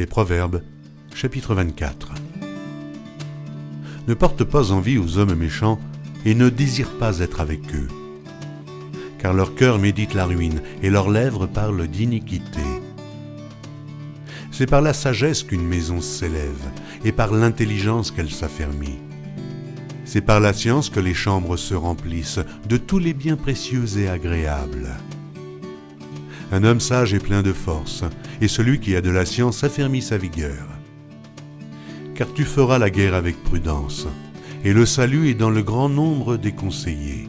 Les Proverbes, chapitre 24. Ne porte pas envie aux hommes méchants et ne désire pas être avec eux. Car leur cœur médite la ruine et leurs lèvres parlent d'iniquité. C'est par la sagesse qu'une maison s'élève et par l'intelligence qu'elle s'affermit. C'est par la science que les chambres se remplissent de tous les biens précieux et agréables. Un homme sage est plein de force, et celui qui a de la science affermit sa vigueur. Car tu feras la guerre avec prudence, et le salut est dans le grand nombre des conseillers.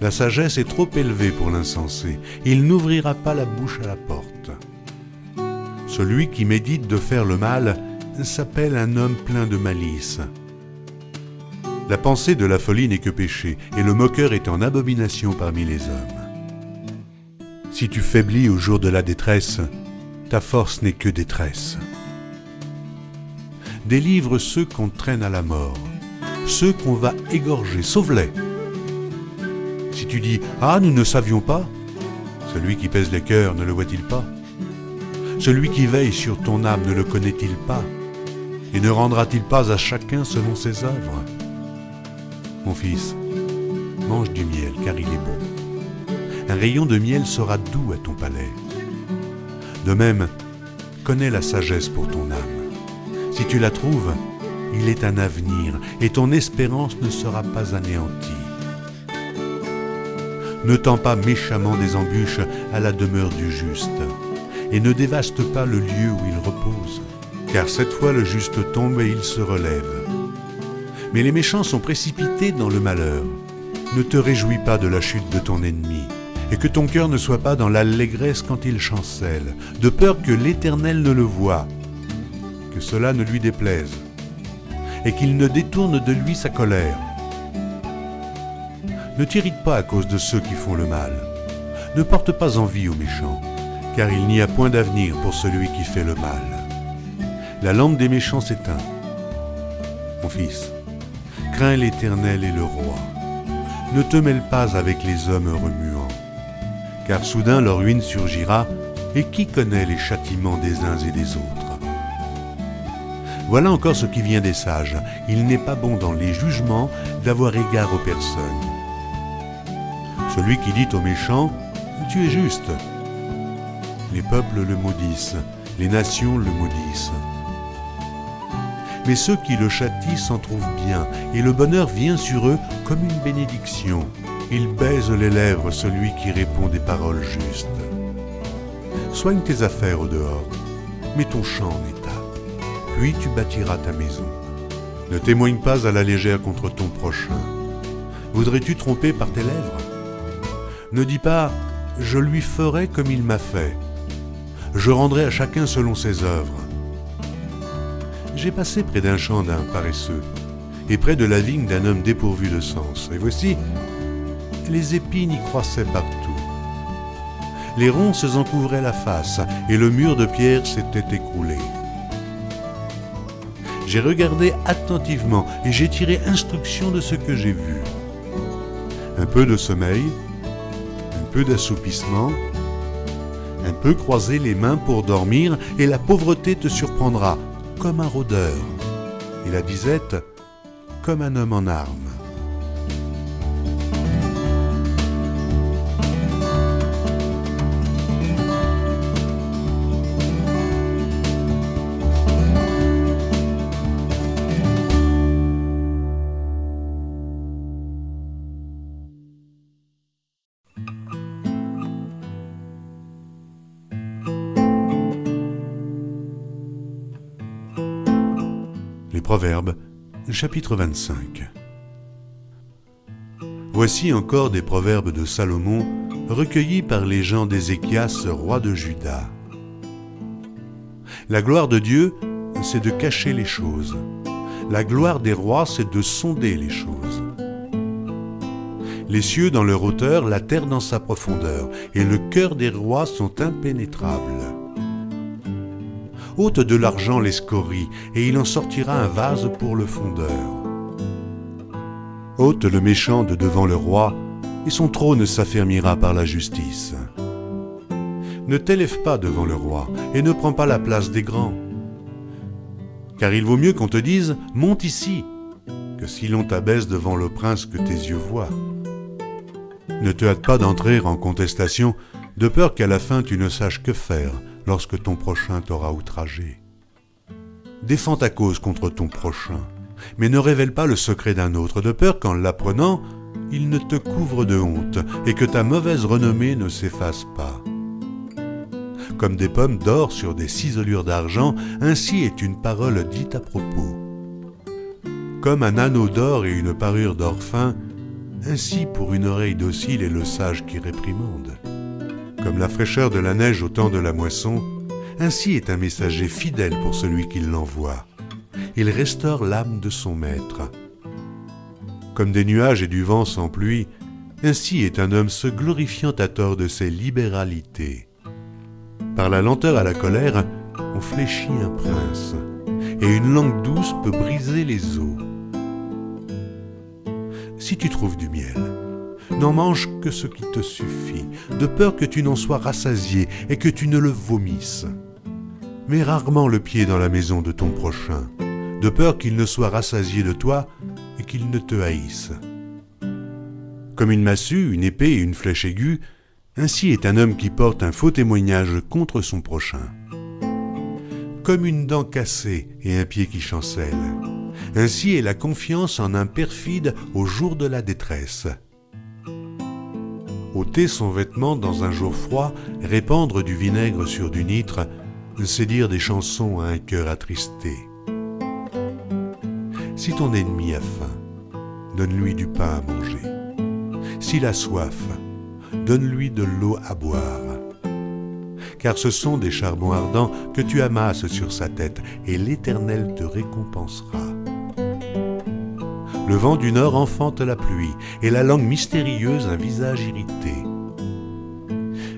La sagesse est trop élevée pour l'insensé, il n'ouvrira pas la bouche à la porte. Celui qui médite de faire le mal s'appelle un homme plein de malice. La pensée de la folie n'est que péché, et le moqueur est en abomination parmi les hommes. Si tu faiblis au jour de la détresse, ta force n'est que détresse. Délivre ceux qu'on traîne à la mort, ceux qu'on va égorger, sauve-les. Si tu dis Ah, nous ne savions pas, celui qui pèse les cœurs ne le voit-il pas? Celui qui veille sur ton âme ne le connaît-il pas? Et ne rendra-t-il pas à chacun selon ses œuvres? Mon fils, mange du miel car il est bon un rayon de miel sera doux à ton palais. De même, connais la sagesse pour ton âme. Si tu la trouves, il est un avenir, et ton espérance ne sera pas anéantie. Ne tends pas méchamment des embûches à la demeure du juste, et ne dévaste pas le lieu où il repose, car cette fois le juste tombe et il se relève. Mais les méchants sont précipités dans le malheur. Ne te réjouis pas de la chute de ton ennemi, et que ton cœur ne soit pas dans l'allégresse quand il chancelle, de peur que l'Éternel ne le voie, que cela ne lui déplaise, et qu'il ne détourne de lui sa colère. Ne t'irrite pas à cause de ceux qui font le mal, ne porte pas envie aux méchants, car il n'y a point d'avenir pour celui qui fait le mal. La lampe des méchants s'éteint. Mon fils, crains l'Éternel et le roi. Ne te mêle pas avec les hommes remuants car soudain leur ruine surgira, et qui connaît les châtiments des uns et des autres Voilà encore ce qui vient des sages. Il n'est pas bon dans les jugements d'avoir égard aux personnes. Celui qui dit aux méchants, Tu es juste. Les peuples le maudissent, les nations le maudissent. Mais ceux qui le châtient s'en trouvent bien, et le bonheur vient sur eux comme une bénédiction. Il baise les lèvres celui qui répond des paroles justes. Soigne tes affaires au dehors, mets ton champ en état, puis tu bâtiras ta maison. Ne témoigne pas à la légère contre ton prochain. Voudrais-tu tromper par tes lèvres? Ne dis pas ⁇ Je lui ferai comme il m'a fait ⁇ Je rendrai à chacun selon ses œuvres. J'ai passé près d'un champ d'un paresseux, et près de la vigne d'un homme dépourvu de sens, et voici, les épines y croissaient partout. Les ronces en couvraient la face et le mur de pierre s'était écroulé. J'ai regardé attentivement et j'ai tiré instruction de ce que j'ai vu. Un peu de sommeil, un peu d'assoupissement, un peu croiser les mains pour dormir et la pauvreté te surprendra comme un rôdeur et la disette comme un homme en armes. Proverbes, chapitre 25. Voici encore des proverbes de Salomon recueillis par les gens d'Ézéchias, roi de Juda. La gloire de Dieu, c'est de cacher les choses. La gloire des rois, c'est de sonder les choses. Les cieux dans leur hauteur, la terre dans sa profondeur, et le cœur des rois sont impénétrables ôte de l'argent les scories, et il en sortira un vase pour le fondeur. ôte le méchant de devant le roi, et son trône s'affermira par la justice. Ne t'élève pas devant le roi et ne prends pas la place des grands. Car il vaut mieux qu'on te dise Monte ici que si l'on t'abaisse devant le prince que tes yeux voient. Ne te hâte pas d'entrer en contestation, de peur qu'à la fin tu ne saches que faire lorsque ton prochain t'aura outragé. Défends ta cause contre ton prochain, mais ne révèle pas le secret d'un autre, de peur qu'en l'apprenant, il ne te couvre de honte et que ta mauvaise renommée ne s'efface pas. Comme des pommes d'or sur des ciselures d'argent, ainsi est une parole dite à propos. Comme un anneau d'or et une parure d'or fin, ainsi pour une oreille docile est le sage qui réprimande. Comme la fraîcheur de la neige au temps de la moisson, ainsi est un messager fidèle pour celui qui l'envoie. Il restaure l'âme de son maître. Comme des nuages et du vent sans pluie, ainsi est un homme se glorifiant à tort de ses libéralités. Par la lenteur à la colère, on fléchit un prince, et une langue douce peut briser les os. Si tu trouves du miel, n'en mange que ce qui te suffit, de peur que tu n'en sois rassasié et que tu ne le vomisses. Mets rarement le pied dans la maison de ton prochain, de peur qu'il ne soit rassasié de toi et qu'il ne te haïsse. Comme une massue, une épée et une flèche aiguë, ainsi est un homme qui porte un faux témoignage contre son prochain. Comme une dent cassée et un pied qui chancelle, ainsi est la confiance en un perfide au jour de la détresse ôter son vêtement dans un jour froid, répandre du vinaigre sur du nitre, c'est dire des chansons à un cœur attristé. Si ton ennemi a faim, donne-lui du pain à manger. S'il a soif, donne-lui de l'eau à boire. Car ce sont des charbons ardents que tu amasses sur sa tête, et l'Éternel te récompensera. Le vent du nord enfante la pluie, et la langue mystérieuse un visage irrité.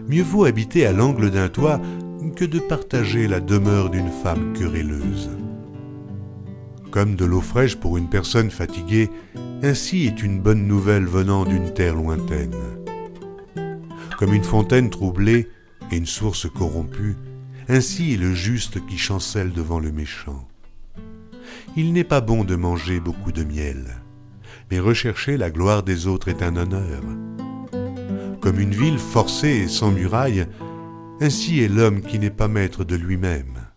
Mieux vaut habiter à l'angle d'un toit que de partager la demeure d'une femme querelleuse. Comme de l'eau fraîche pour une personne fatiguée, ainsi est une bonne nouvelle venant d'une terre lointaine. Comme une fontaine troublée et une source corrompue, ainsi est le juste qui chancelle devant le méchant. Il n'est pas bon de manger beaucoup de miel, mais rechercher la gloire des autres est un honneur. Comme une ville forcée et sans muraille, ainsi est l'homme qui n'est pas maître de lui-même.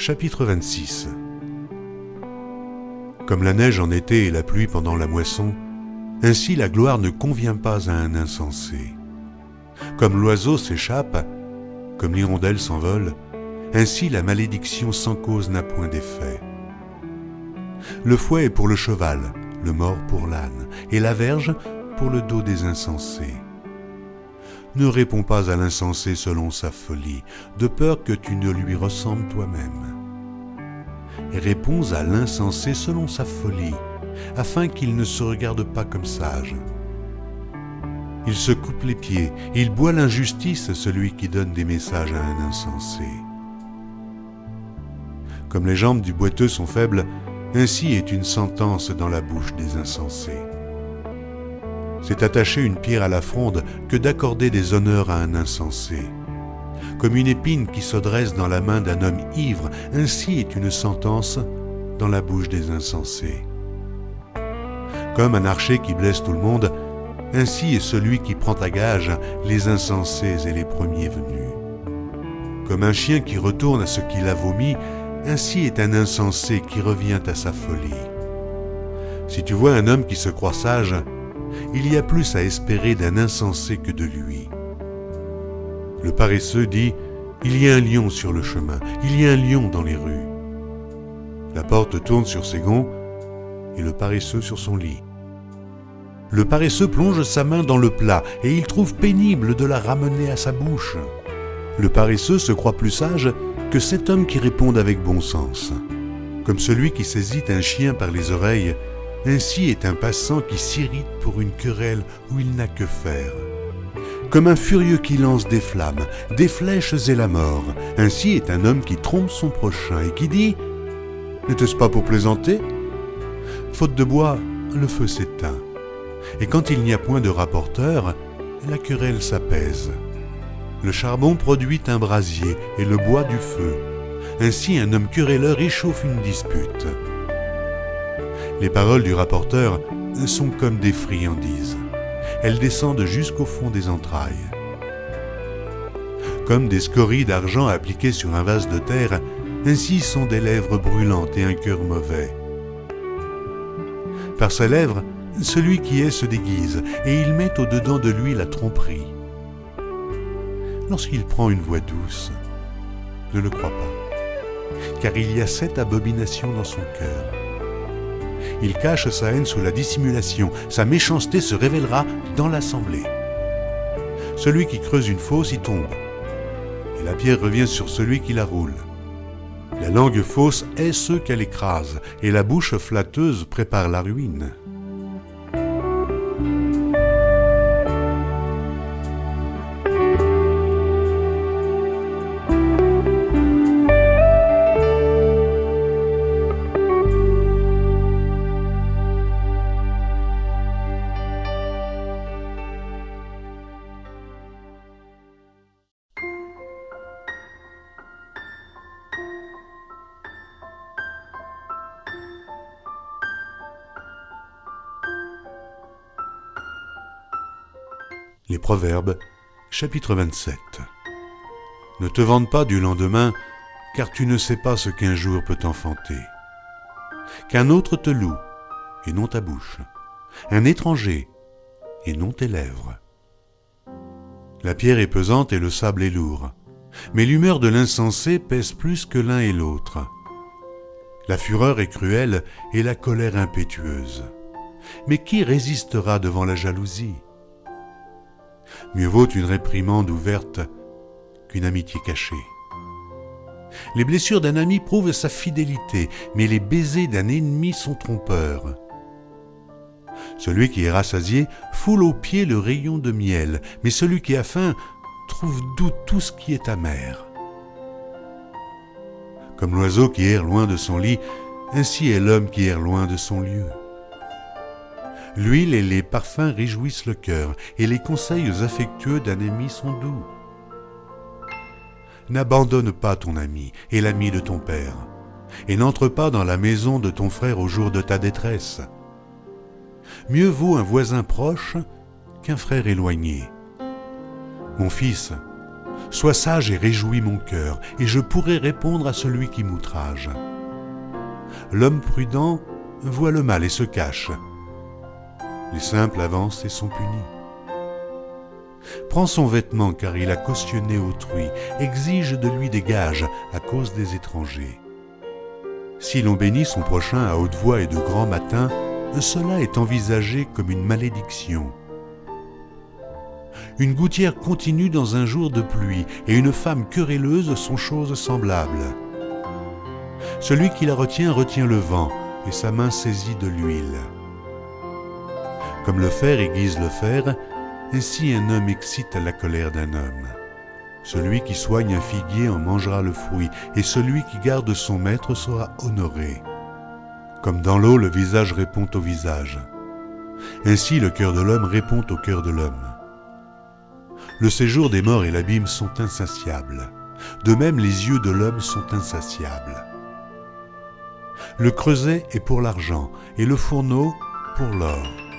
Chapitre 26 Comme la neige en été et la pluie pendant la moisson, ainsi la gloire ne convient pas à un insensé. Comme l'oiseau s'échappe, comme l'hirondelle s'envole, ainsi la malédiction sans cause n'a point d'effet. Le fouet est pour le cheval, le mort pour l'âne, et la verge pour le dos des insensés. Ne réponds pas à l'insensé selon sa folie, de peur que tu ne lui ressembles toi-même. Réponds à l'insensé selon sa folie, afin qu'il ne se regarde pas comme sage. Il se coupe les pieds, il boit l'injustice, celui qui donne des messages à un insensé. Comme les jambes du boiteux sont faibles, ainsi est une sentence dans la bouche des insensés. C'est attacher une pierre à la fronde que d'accorder des honneurs à un insensé. Comme une épine qui se dresse dans la main d'un homme ivre, ainsi est une sentence dans la bouche des insensés. Comme un archer qui blesse tout le monde, ainsi est celui qui prend à gage les insensés et les premiers venus. Comme un chien qui retourne à ce qu'il a vomi, ainsi est un insensé qui revient à sa folie. Si tu vois un homme qui se croit sage, il y a plus à espérer d'un insensé que de lui. Le paresseux dit, Il y a un lion sur le chemin, il y a un lion dans les rues. La porte tourne sur ses gonds et le paresseux sur son lit. Le paresseux plonge sa main dans le plat et il trouve pénible de la ramener à sa bouche. Le paresseux se croit plus sage que cet homme qui répond avec bon sens. Comme celui qui saisit un chien par les oreilles ainsi est un passant qui s'irrite pour une querelle où il n'a que faire. Comme un furieux qui lance des flammes, des flèches et la mort, ainsi est un homme qui trompe son prochain et qui dit N'était-ce pas pour plaisanter? Faute de bois, le feu s'éteint. Et quand il n'y a point de rapporteur, la querelle s'apaise. Le charbon produit un brasier et le bois du feu. Ainsi un homme querelleur échauffe une dispute. Les paroles du rapporteur sont comme des friandises. Elles descendent jusqu'au fond des entrailles. Comme des scories d'argent appliquées sur un vase de terre, ainsi sont des lèvres brûlantes et un cœur mauvais. Par ses lèvres, celui qui est se déguise, et il met au-dedans de lui la tromperie. Lorsqu'il prend une voix douce, ne le crois pas, car il y a sept abominations dans son cœur. Il cache sa haine sous la dissimulation, sa méchanceté se révélera dans l'assemblée. Celui qui creuse une fosse y tombe, et la pierre revient sur celui qui la roule. La langue fausse est ce qu'elle écrase, et la bouche flatteuse prépare la ruine. Les Proverbes, chapitre 27. Ne te vante pas du lendemain, car tu ne sais pas ce qu'un jour peut enfanter. Qu'un autre te loue, et non ta bouche, un étranger, et non tes lèvres. La pierre est pesante et le sable est lourd, mais l'humeur de l'insensé pèse plus que l'un et l'autre. La fureur est cruelle et la colère impétueuse. Mais qui résistera devant la jalousie? Mieux vaut une réprimande ouverte qu'une amitié cachée. Les blessures d'un ami prouvent sa fidélité, mais les baisers d'un ennemi sont trompeurs. Celui qui est rassasié foule aux pieds le rayon de miel, mais celui qui a faim trouve doux tout ce qui est amer. Comme l'oiseau qui erre loin de son lit, ainsi est l'homme qui erre loin de son lieu. L'huile et les parfums réjouissent le cœur, et les conseils affectueux d'un ami sont doux. N'abandonne pas ton ami et l'ami de ton père, et n'entre pas dans la maison de ton frère au jour de ta détresse. Mieux vaut un voisin proche qu'un frère éloigné. Mon fils, sois sage et réjouis mon cœur, et je pourrai répondre à celui qui m'outrage. L'homme prudent voit le mal et se cache, les simples avancent et sont punis. Prends son vêtement car il a cautionné autrui, exige de lui des gages à cause des étrangers. Si l'on bénit son prochain à haute voix et de grand matin, cela est envisagé comme une malédiction. Une gouttière continue dans un jour de pluie et une femme querelleuse sont choses semblables. Celui qui la retient retient le vent et sa main saisit de l'huile. Comme le fer aiguise le fer, ainsi un homme excite la colère d'un homme. Celui qui soigne un figuier en mangera le fruit, et celui qui garde son maître sera honoré. Comme dans l'eau le visage répond au visage, ainsi le cœur de l'homme répond au cœur de l'homme. Le séjour des morts et l'abîme sont insatiables, de même les yeux de l'homme sont insatiables. Le creuset est pour l'argent, et le fourneau pour l'or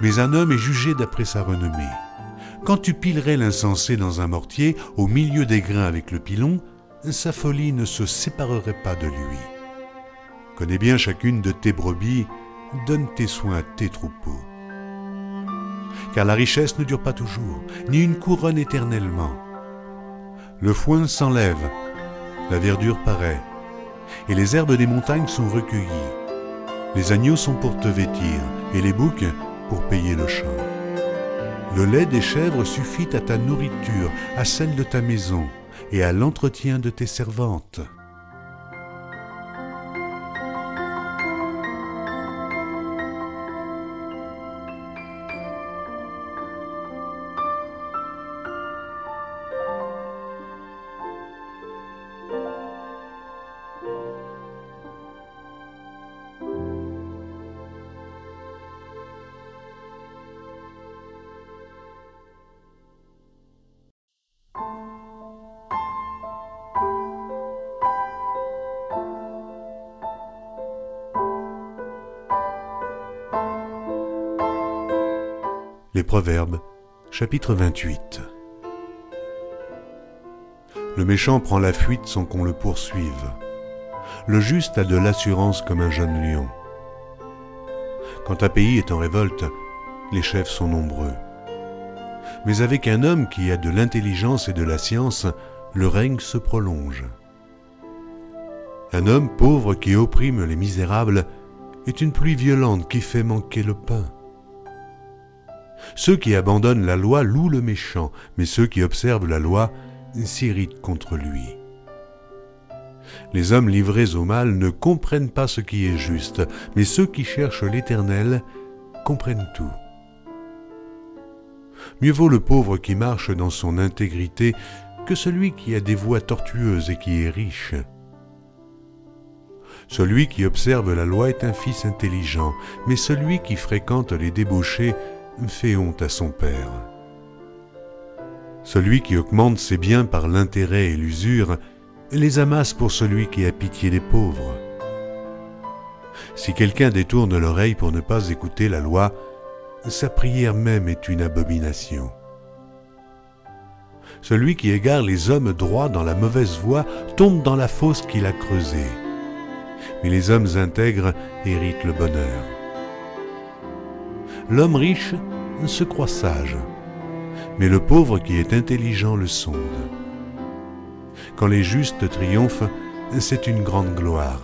mais un homme est jugé d'après sa renommée. Quand tu pilerais l'insensé dans un mortier, au milieu des grains avec le pilon, sa folie ne se séparerait pas de lui. Connais bien chacune de tes brebis, donne tes soins à tes troupeaux. Car la richesse ne dure pas toujours, ni une couronne éternellement. Le foin s'enlève, la verdure paraît, et les herbes des montagnes sont recueillies. Les agneaux sont pour te vêtir, et les boucs pour payer le champ. Le lait des chèvres suffit à ta nourriture, à celle de ta maison et à l'entretien de tes servantes. Proverbes, chapitre 28. Le méchant prend la fuite sans qu'on le poursuive. Le juste a de l'assurance comme un jeune lion. Quand un pays est en révolte, les chefs sont nombreux. Mais avec un homme qui a de l'intelligence et de la science, le règne se prolonge. Un homme pauvre qui opprime les misérables est une pluie violente qui fait manquer le pain. Ceux qui abandonnent la loi louent le méchant, mais ceux qui observent la loi s'irritent contre lui. Les hommes livrés au mal ne comprennent pas ce qui est juste, mais ceux qui cherchent l'Éternel comprennent tout. Mieux vaut le pauvre qui marche dans son intégrité que celui qui a des voies tortueuses et qui est riche. Celui qui observe la loi est un fils intelligent, mais celui qui fréquente les débauchés fait honte à son père. Celui qui augmente ses biens par l'intérêt et l'usure les amasse pour celui qui a pitié des pauvres. Si quelqu'un détourne l'oreille pour ne pas écouter la loi, sa prière même est une abomination. Celui qui égare les hommes droits dans la mauvaise voie tombe dans la fosse qu'il a creusée. Mais les hommes intègres héritent le bonheur. L'homme riche se croit sage, mais le pauvre qui est intelligent le sonde. Quand les justes triomphent, c'est une grande gloire.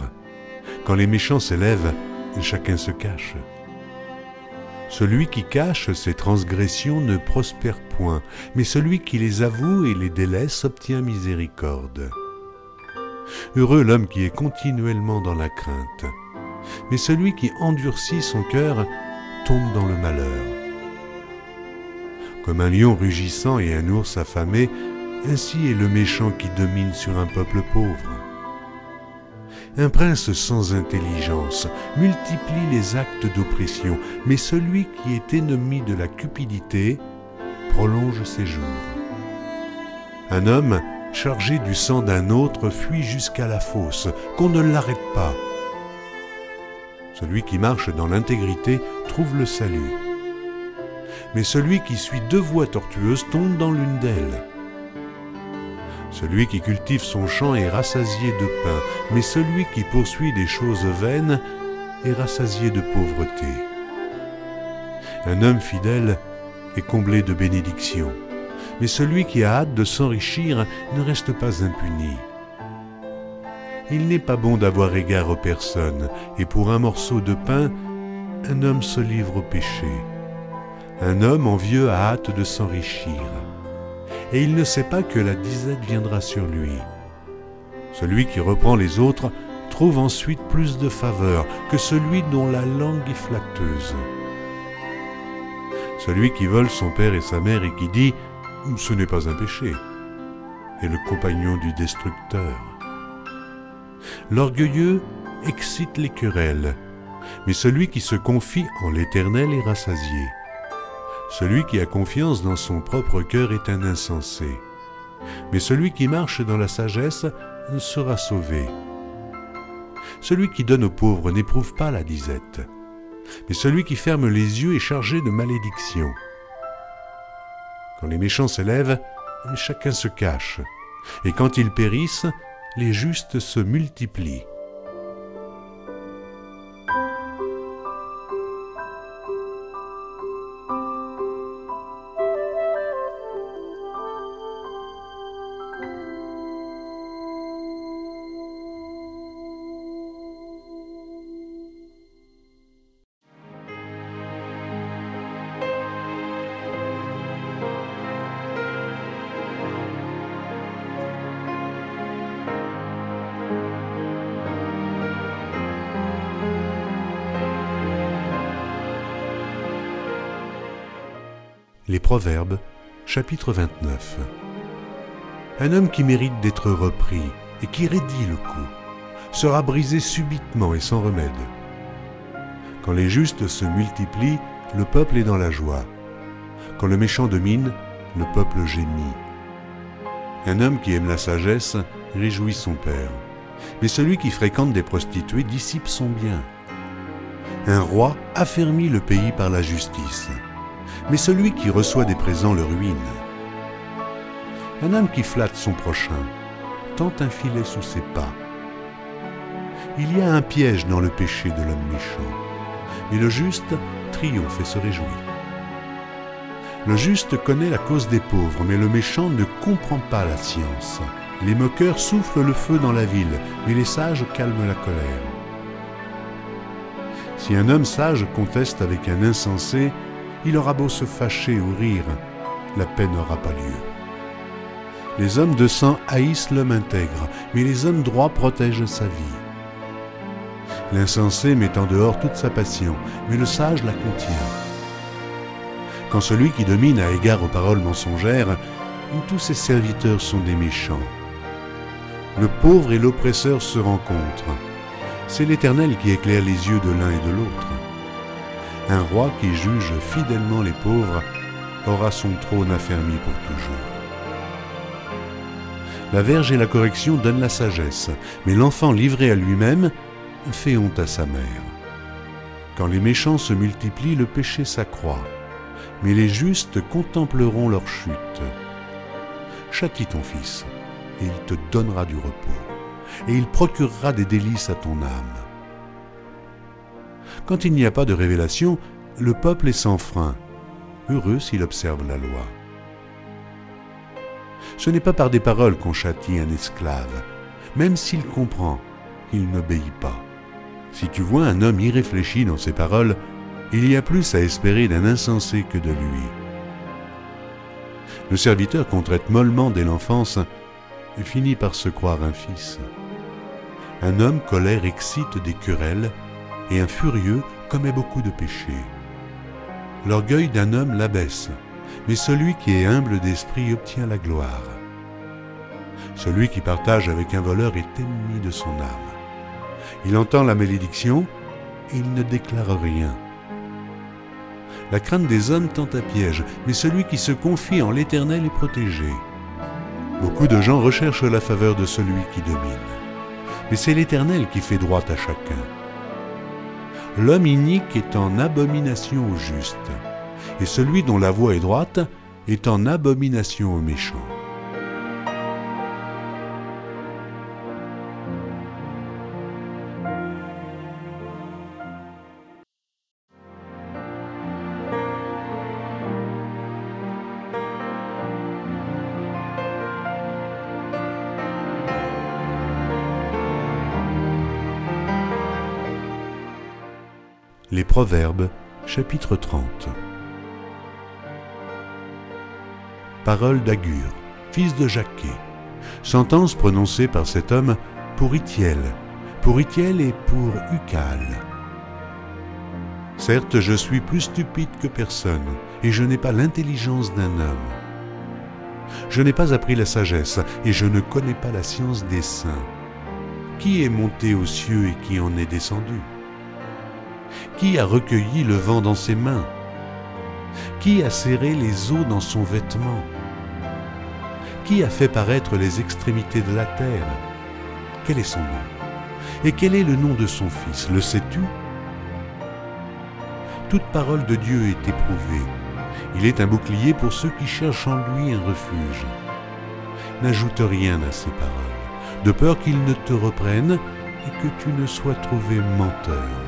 Quand les méchants s'élèvent, chacun se cache. Celui qui cache ses transgressions ne prospère point, mais celui qui les avoue et les délaisse obtient miséricorde. Heureux l'homme qui est continuellement dans la crainte, mais celui qui endurcit son cœur tombe dans le malheur. Comme un lion rugissant et un ours affamé, ainsi est le méchant qui domine sur un peuple pauvre. Un prince sans intelligence multiplie les actes d'oppression, mais celui qui est ennemi de la cupidité prolonge ses jours. Un homme chargé du sang d'un autre fuit jusqu'à la fosse, qu'on ne l'arrête pas. Celui qui marche dans l'intégrité trouve le salut. Mais celui qui suit deux voies tortueuses tombe dans l'une d'elles. Celui qui cultive son champ est rassasié de pain, mais celui qui poursuit des choses vaines est rassasié de pauvreté. Un homme fidèle est comblé de bénédictions, mais celui qui a hâte de s'enrichir ne reste pas impuni. Il n'est pas bon d'avoir égard aux personnes, et pour un morceau de pain, un homme se livre au péché. Un homme envieux a hâte de s'enrichir et il ne sait pas que la disette viendra sur lui. Celui qui reprend les autres trouve ensuite plus de faveur que celui dont la langue est flatteuse. Celui qui vole son père et sa mère et qui dit ⁇ Ce n'est pas un péché ⁇ est le compagnon du destructeur. L'orgueilleux excite les querelles, mais celui qui se confie en l'Éternel est rassasié. Celui qui a confiance dans son propre cœur est un insensé. Mais celui qui marche dans la sagesse sera sauvé. Celui qui donne aux pauvres n'éprouve pas la disette. Mais celui qui ferme les yeux est chargé de malédiction. Quand les méchants s'élèvent, chacun se cache. Et quand ils périssent, les justes se multiplient. Les Proverbes, chapitre 29. Un homme qui mérite d'être repris et qui raidit le coup sera brisé subitement et sans remède. Quand les justes se multiplient, le peuple est dans la joie. Quand le méchant domine, le peuple gémit. Un homme qui aime la sagesse réjouit son père, mais celui qui fréquente des prostituées dissipe son bien. Un roi affermit le pays par la justice mais celui qui reçoit des présents le ruine. Un homme qui flatte son prochain tente un filet sous ses pas. Il y a un piège dans le péché de l'homme méchant, mais le juste triomphe et se réjouit. Le juste connaît la cause des pauvres, mais le méchant ne comprend pas la science. Les moqueurs soufflent le feu dans la ville, mais les sages calment la colère. Si un homme sage conteste avec un insensé, il aura beau se fâcher ou rire, la paix n'aura pas lieu. Les hommes de sang haïssent l'homme intègre, mais les hommes droits protègent sa vie. L'insensé met en dehors toute sa passion, mais le sage la contient. Quand celui qui domine a égard aux paroles mensongères, tous ses serviteurs sont des méchants. Le pauvre et l'oppresseur se rencontrent. C'est l'Éternel qui éclaire les yeux de l'un et de l'autre. Un roi qui juge fidèlement les pauvres aura son trône affermi pour toujours. La verge et la correction donnent la sagesse, mais l'enfant livré à lui-même fait honte à sa mère. Quand les méchants se multiplient, le péché s'accroît, mais les justes contempleront leur chute. Châtie ton fils, et il te donnera du repos et il procurera des délices à ton âme. Quand il n'y a pas de révélation, le peuple est sans frein, heureux s'il observe la loi. Ce n'est pas par des paroles qu'on châtie un esclave, même s'il comprend, il n'obéit pas. Si tu vois un homme irréfléchi dans ses paroles, il y a plus à espérer d'un insensé que de lui. Le serviteur qu'on traite mollement dès l'enfance finit par se croire un fils. Un homme colère excite des querelles, et un furieux commet beaucoup de péchés. L'orgueil d'un homme l'abaisse, mais celui qui est humble d'esprit obtient la gloire. Celui qui partage avec un voleur est ennemi de son âme. Il entend la malédiction et il ne déclare rien. La crainte des hommes tend à piège, mais celui qui se confie en l'Éternel est protégé. Beaucoup de gens recherchent la faveur de celui qui domine mais c'est l'Éternel qui fait droit à chacun. L'homme inique est en abomination au juste, et celui dont la voie est droite est en abomination au méchant. Proverbes, chapitre 30. Parole d'Agur, fils de Jacquet. Sentence prononcée par cet homme pour Itiel, pour Itiel et pour Ucal. Certes, je suis plus stupide que personne, et je n'ai pas l'intelligence d'un homme. Je n'ai pas appris la sagesse, et je ne connais pas la science des saints. Qui est monté aux cieux et qui en est descendu? Qui a recueilli le vent dans ses mains? Qui a serré les eaux dans son vêtement? Qui a fait paraître les extrémités de la terre? Quel est son nom? Et quel est le nom de son fils? Le sais-tu? Toute parole de Dieu est éprouvée. Il est un bouclier pour ceux qui cherchent en lui un refuge. N'ajoute rien à ces paroles, de peur qu'ils ne te reprennent et que tu ne sois trouvé menteur.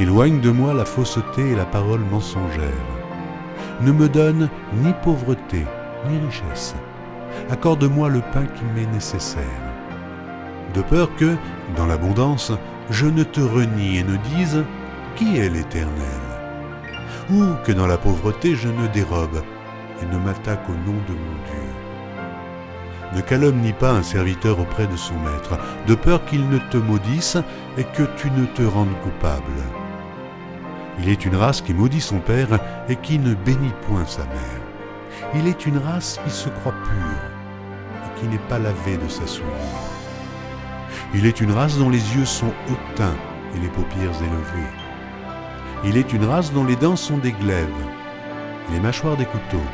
Éloigne de moi la fausseté et la parole mensongère. Ne me donne ni pauvreté, ni richesse. Accorde-moi le pain qui m'est nécessaire. De peur que, dans l'abondance, je ne te renie et ne dise Qui est l'Éternel? Ou que dans la pauvreté je ne dérobe et ne m'attaque au nom de mon Dieu. Ne calomnie pas un serviteur auprès de son maître, de peur qu'il ne te maudisse et que tu ne te rendes coupable. Il est une race qui maudit son père et qui ne bénit point sa mère. Il est une race qui se croit pure et qui n'est pas lavée de sa souillure. Il est une race dont les yeux sont hautains et les paupières élevées. Il est une race dont les dents sont des glaives et les mâchoires des couteaux,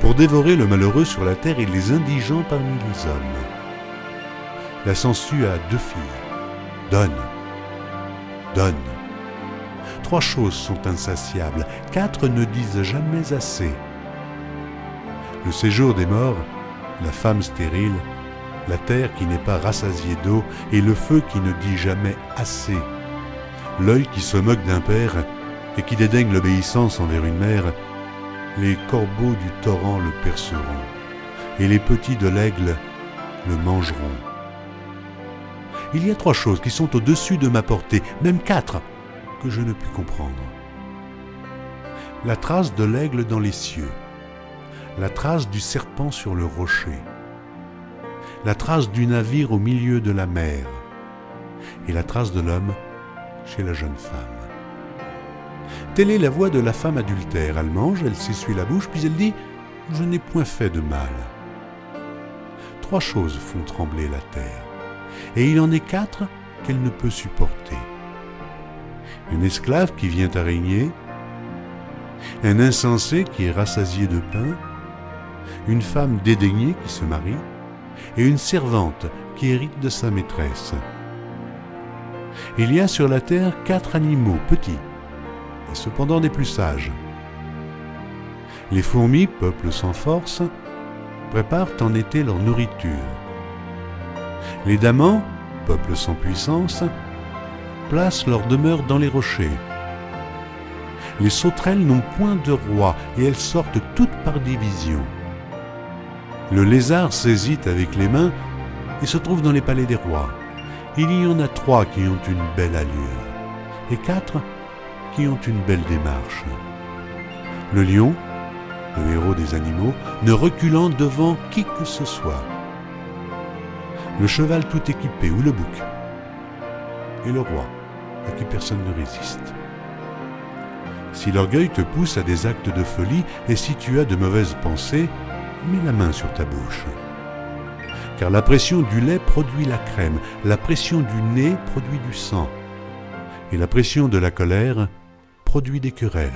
pour dévorer le malheureux sur la terre et les indigents parmi les hommes. La sangsue a deux filles. Donne, donne trois choses sont insatiables, quatre ne disent jamais assez. Le séjour des morts, la femme stérile, la terre qui n'est pas rassasiée d'eau et le feu qui ne dit jamais assez. L'œil qui se moque d'un père et qui dédaigne l'obéissance envers une mère, les corbeaux du torrent le perceront, et les petits de l'aigle le mangeront. Il y a trois choses qui sont au-dessus de ma portée, même quatre, je ne puis comprendre. La trace de l'aigle dans les cieux, la trace du serpent sur le rocher, la trace du navire au milieu de la mer, et la trace de l'homme chez la jeune femme. Telle est la voix de la femme adultère. Elle mange, elle s'essuie la bouche, puis elle dit Je n'ai point fait de mal. Trois choses font trembler la terre, et il en est quatre qu'elle ne peut supporter. Une esclave qui vient à régner, un insensé qui est rassasié de pain, une femme dédaignée qui se marie, et une servante qui hérite de sa maîtresse. Il y a sur la terre quatre animaux petits, et cependant des plus sages. Les fourmis, peuple sans force, préparent en été leur nourriture. Les damans, peuple sans puissance, placent leur demeure dans les rochers. Les sauterelles n'ont point de roi et elles sortent toutes par division. Le lézard saisit avec les mains et se trouve dans les palais des rois. Il y en a trois qui ont une belle allure et quatre qui ont une belle démarche. Le lion, le héros des animaux, ne reculant devant qui que ce soit. Le cheval tout équipé ou le bouc. Et le roi, à qui personne ne résiste. Si l'orgueil te pousse à des actes de folie et si tu as de mauvaises pensées, mets la main sur ta bouche. Car la pression du lait produit la crème, la pression du nez produit du sang, et la pression de la colère produit des querelles.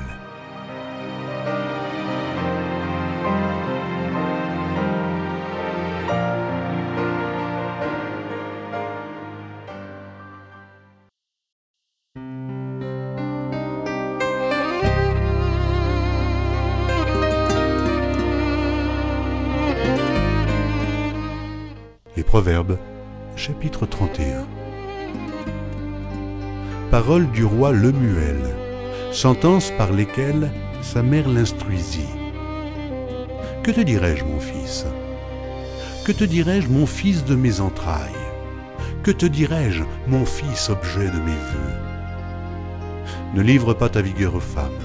Les Proverbes, chapitre 31. Parole du roi Lemuel, sentences par lesquelles sa mère l'instruisit. Que te dirais-je, mon fils? Que te dirais-je, mon fils de mes entrailles? Que te dirais-je, mon fils, objet de mes voeux Ne livre pas ta vigueur aux femmes,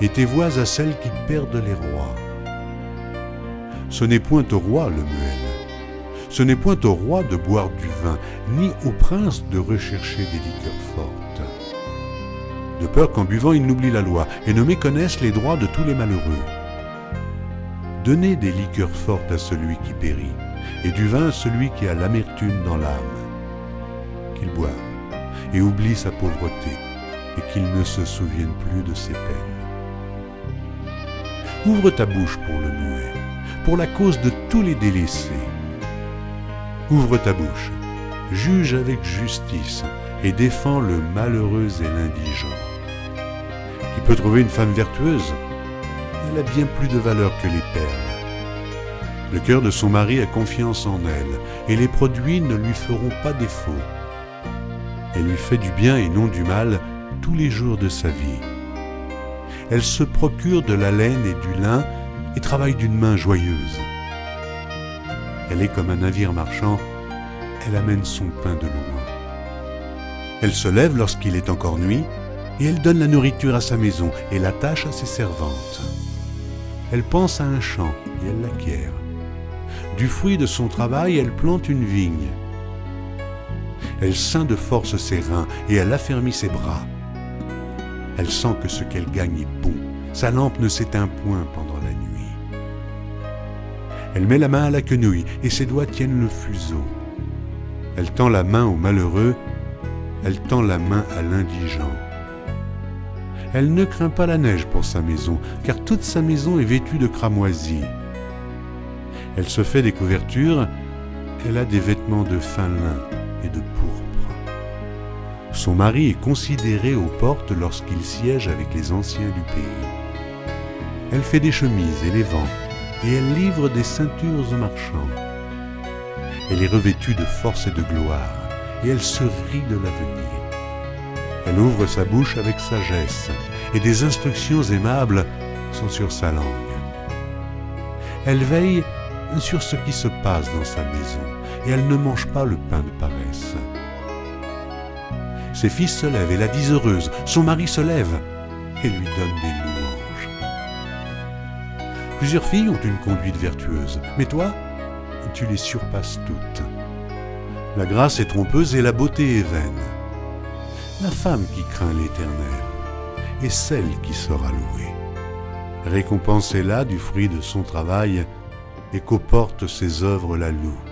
et tes voix à celles qui perdent les rois. Ce n'est point au roi, Lemuel, ce n'est point au roi de boire du vin, ni au prince de rechercher des liqueurs fortes. De peur qu'en buvant il n'oublie la loi et ne méconnaisse les droits de tous les malheureux. Donnez des liqueurs fortes à celui qui périt, et du vin à celui qui a l'amertume dans l'âme. Qu'il boive et oublie sa pauvreté, et qu'il ne se souvienne plus de ses peines. Ouvre ta bouche pour le muet, pour la cause de tous les délaissés Ouvre ta bouche, juge avec justice et défends le malheureux et l'indigent. Qui peut trouver une femme vertueuse Elle a bien plus de valeur que les perles. Le cœur de son mari a confiance en elle, et les produits ne lui feront pas défaut. Elle lui fait du bien et non du mal tous les jours de sa vie. Elle se procure de la laine et du lin et travaille d'une main joyeuse. Elle est comme un navire marchand, elle amène son pain de loin. Elle se lève lorsqu'il est encore nuit, et elle donne la nourriture à sa maison et l'attache à ses servantes. Elle pense à un champ et elle l'acquiert. Du fruit de son travail, elle plante une vigne. Elle ceint de force ses reins et elle affermit ses bras. Elle sent que ce qu'elle gagne est bon. Sa lampe ne s'éteint point pendant. Elle met la main à la quenouille et ses doigts tiennent le fuseau. Elle tend la main au malheureux, elle tend la main à l'indigent. Elle ne craint pas la neige pour sa maison, car toute sa maison est vêtue de cramoisie. Elle se fait des couvertures, elle a des vêtements de fin lin et de pourpre. Son mari est considéré aux portes lorsqu'il siège avec les anciens du pays. Elle fait des chemises et les vend, et elle livre des ceintures aux marchands. Elle est revêtue de force et de gloire, et elle se rit de l'avenir. Elle ouvre sa bouche avec sagesse, et des instructions aimables sont sur sa langue. Elle veille sur ce qui se passe dans sa maison, et elle ne mange pas le pain de paresse. Ses fils se lèvent et la disent heureuse, son mari se lève et lui donne des louanges. Plusieurs filles ont une conduite vertueuse, mais toi, tu les surpasses toutes. La grâce est trompeuse et la beauté est vaine. La femme qui craint l'Éternel est celle qui sera louée. Récompensez-la du fruit de son travail et qu'aux ses œuvres la louent.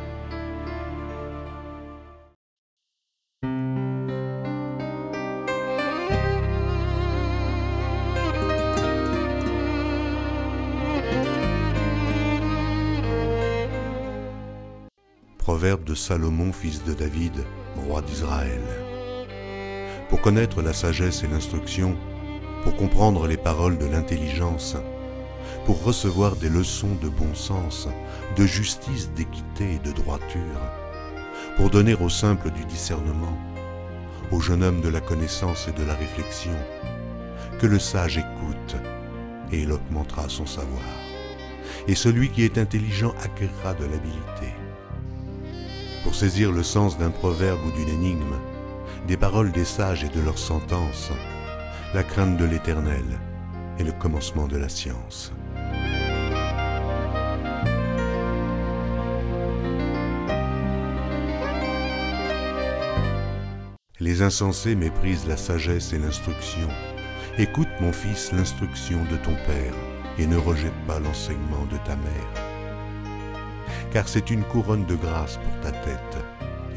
Proverbe de Salomon, fils de David, roi d'Israël. Pour connaître la sagesse et l'instruction, pour comprendre les paroles de l'intelligence, pour recevoir des leçons de bon sens, de justice, d'équité et de droiture, pour donner au simple du discernement, au jeune homme de la connaissance et de la réflexion, que le sage écoute et il augmentera son savoir, et celui qui est intelligent acquérera de l'habileté. Pour saisir le sens d'un proverbe ou d'une énigme, des paroles des sages et de leurs sentences, la crainte de l'Éternel est le commencement de la science. Les insensés méprisent la sagesse et l'instruction. Écoute, mon fils, l'instruction de ton Père, et ne rejette pas l'enseignement de ta mère. Car c'est une couronne de grâce pour ta tête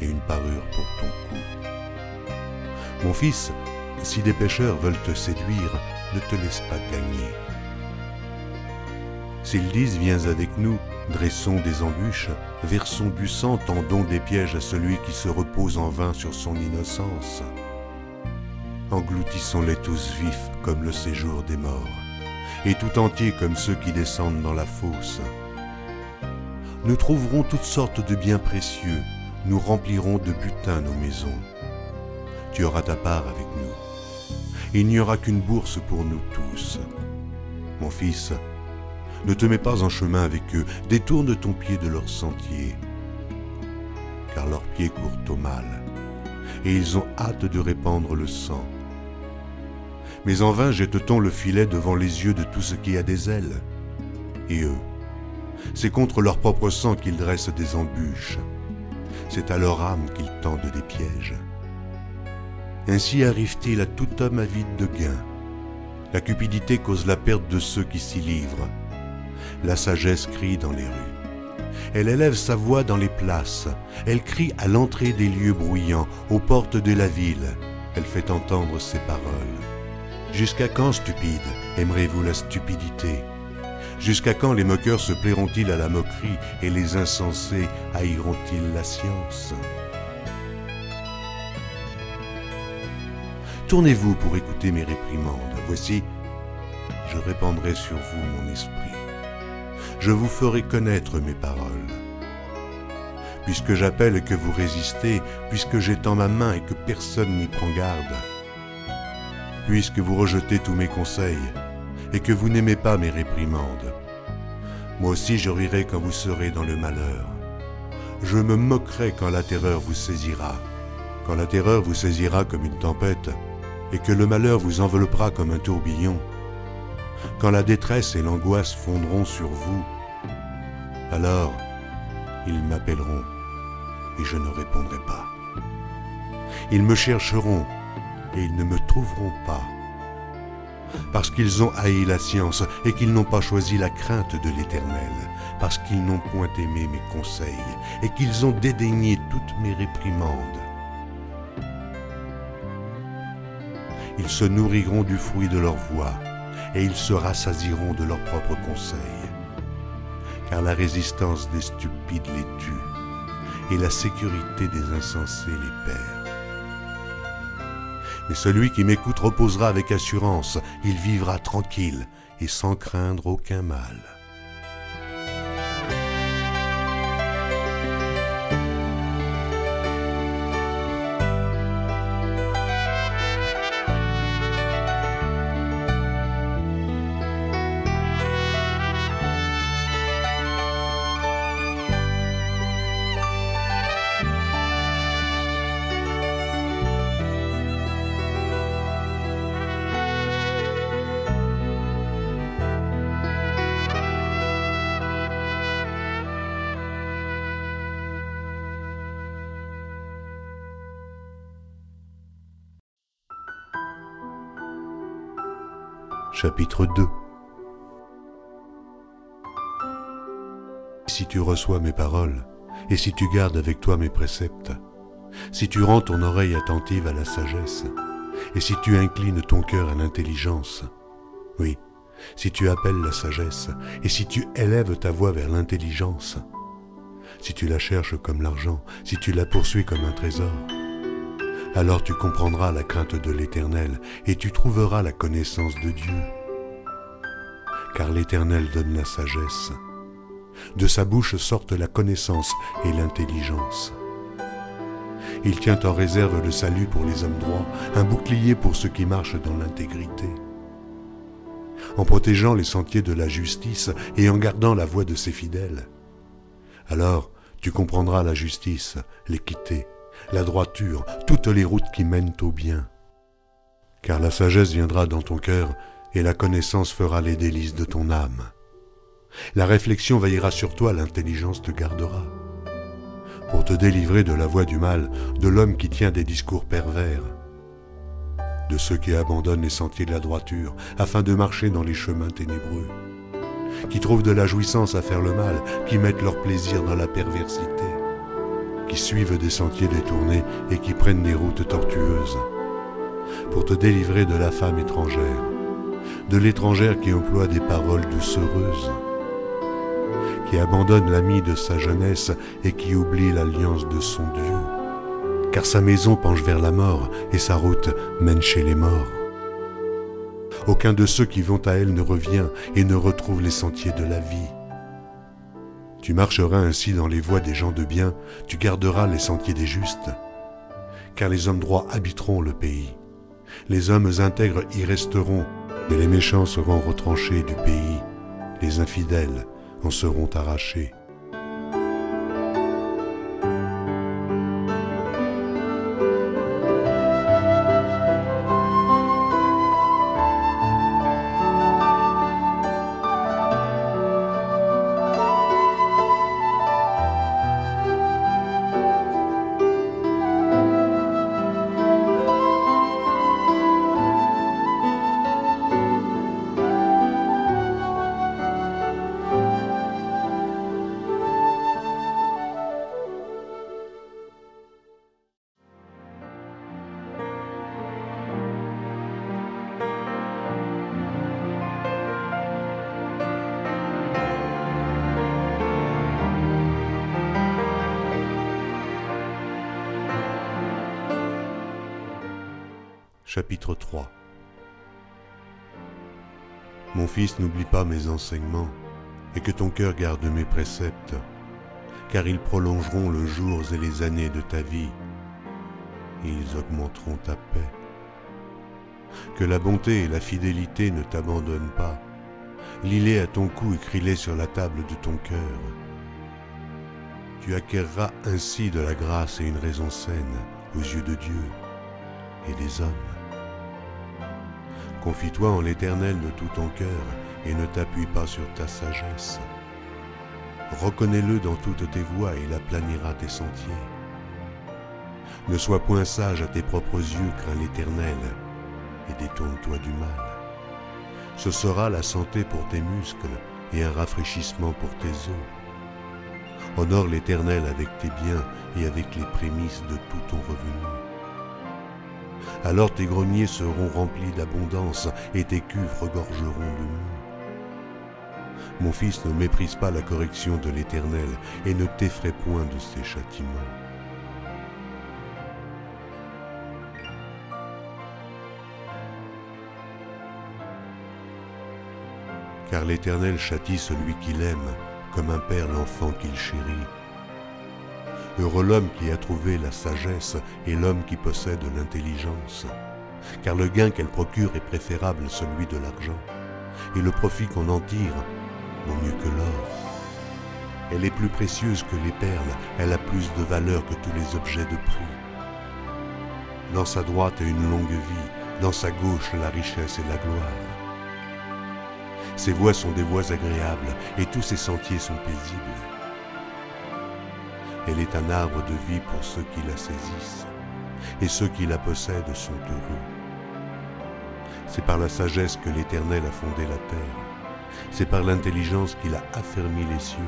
et une parure pour ton cou. Mon fils, si des pécheurs veulent te séduire, ne te laisse pas gagner. S'ils disent Viens avec nous, dressons des embûches, versons du sang, tendons des pièges à celui qui se repose en vain sur son innocence. Engloutissons-les tous vifs comme le séjour des morts, et tout entiers comme ceux qui descendent dans la fosse. Nous trouverons toutes sortes de biens précieux, nous remplirons de butin nos maisons. Tu auras ta part avec nous il n'y aura qu'une bourse pour nous tous. Mon fils, ne te mets pas en chemin avec eux, détourne ton pied de leur sentier, car leurs pieds courent au mal, et ils ont hâte de répandre le sang. Mais en vain jette-t-on le filet devant les yeux de tout ce qui a des ailes. Et eux, c'est contre leur propre sang qu'ils dressent des embûches, c'est à leur âme qu'ils tendent des pièges. Ainsi arrive-t-il à tout homme avide de gain. La cupidité cause la perte de ceux qui s'y livrent. La sagesse crie dans les rues. Elle élève sa voix dans les places. Elle crie à l'entrée des lieux bruyants, aux portes de la ville. Elle fait entendre ses paroles. Jusqu'à quand, stupide, aimerez-vous la stupidité? Jusqu'à quand les moqueurs se plairont-ils à la moquerie et les insensés haïront-ils la science? Tournez-vous pour écouter mes réprimandes. Voici, je répandrai sur vous mon esprit. Je vous ferai connaître mes paroles. Puisque j'appelle que vous résistez, puisque j'étends ma main et que personne n'y prend garde, puisque vous rejetez tous mes conseils et que vous n'aimez pas mes réprimandes, moi aussi je rirai quand vous serez dans le malheur. Je me moquerai quand la terreur vous saisira. Quand la terreur vous saisira comme une tempête, et que le malheur vous enveloppera comme un tourbillon, quand la détresse et l'angoisse fondront sur vous, alors ils m'appelleront et je ne répondrai pas. Ils me chercheront et ils ne me trouveront pas, parce qu'ils ont haï la science et qu'ils n'ont pas choisi la crainte de l'Éternel, parce qu'ils n'ont point aimé mes conseils et qu'ils ont dédaigné toutes mes réprimandes. Ils se nourriront du fruit de leur voix, et ils se rassasiront de leurs propres conseils. Car la résistance des stupides les tue, et la sécurité des insensés les perd. Mais celui qui m'écoute reposera avec assurance, il vivra tranquille et sans craindre aucun mal. Chapitre 2 Si tu reçois mes paroles, et si tu gardes avec toi mes préceptes, si tu rends ton oreille attentive à la sagesse, et si tu inclines ton cœur à l'intelligence, oui, si tu appelles la sagesse, et si tu élèves ta voix vers l'intelligence, si tu la cherches comme l'argent, si tu la poursuis comme un trésor, alors tu comprendras la crainte de l'Éternel et tu trouveras la connaissance de Dieu. Car l'Éternel donne la sagesse. De sa bouche sortent la connaissance et l'intelligence. Il tient en réserve le salut pour les hommes droits, un bouclier pour ceux qui marchent dans l'intégrité. En protégeant les sentiers de la justice et en gardant la voie de ses fidèles. Alors tu comprendras la justice, l'équité, la droiture, toutes les routes qui mènent au bien. Car la sagesse viendra dans ton cœur et la connaissance fera les délices de ton âme. La réflexion veillera sur toi, l'intelligence te gardera. Pour te délivrer de la voie du mal, de l'homme qui tient des discours pervers, de ceux qui abandonnent les sentiers de la droiture afin de marcher dans les chemins ténébreux, qui trouvent de la jouissance à faire le mal, qui mettent leur plaisir dans la perversité qui suivent des sentiers détournés et qui prennent des routes tortueuses, pour te délivrer de la femme étrangère, de l'étrangère qui emploie des paroles doucereuses, qui abandonne l'ami de sa jeunesse et qui oublie l'alliance de son Dieu, car sa maison penche vers la mort et sa route mène chez les morts. Aucun de ceux qui vont à elle ne revient et ne retrouve les sentiers de la vie. Tu marcheras ainsi dans les voies des gens de bien, tu garderas les sentiers des justes. Car les hommes droits habiteront le pays. Les hommes intègres y resteront, mais les méchants seront retranchés du pays. Les infidèles en seront arrachés. Fils, n'oublie pas mes enseignements, et que ton cœur garde mes préceptes, car ils prolongeront le jour et les années de ta vie, et ils augmenteront ta paix. Que la bonté et la fidélité ne t'abandonnent pas. Lis-les à ton cou, écris-les sur la table de ton cœur. Tu acquerras ainsi de la grâce et une raison saine aux yeux de Dieu et des hommes. Confie-toi en l'Éternel de tout ton cœur et ne t'appuie pas sur ta sagesse. Reconnais-le dans toutes tes voies et il aplanira tes sentiers. Ne sois point sage à tes propres yeux, crains l'Éternel et détourne-toi du mal. Ce sera la santé pour tes muscles et un rafraîchissement pour tes os. Honore l'Éternel avec tes biens et avec les prémices de tout ton revenu alors tes greniers seront remplis d'abondance et tes cuves regorgeront de mou. Mon fils, ne méprise pas la correction de l'Éternel et ne t'effraie point de ses châtiments. Car l'Éternel châtie celui qu'il aime, comme un père l'enfant qu'il chérit. Heureux l'homme qui a trouvé la sagesse et l'homme qui possède l'intelligence, car le gain qu'elle procure est préférable à celui de l'argent, et le profit qu'on en tire vaut mieux que l'or. Elle est plus précieuse que les perles, elle a plus de valeur que tous les objets de prix. Dans sa droite une longue vie, dans sa gauche la richesse et la gloire. Ses voies sont des voies agréables et tous ses sentiers sont paisibles. Elle est un arbre de vie pour ceux qui la saisissent, et ceux qui la possèdent sont heureux. C'est par la sagesse que l'Éternel a fondé la terre, c'est par l'intelligence qu'il a affermi les cieux,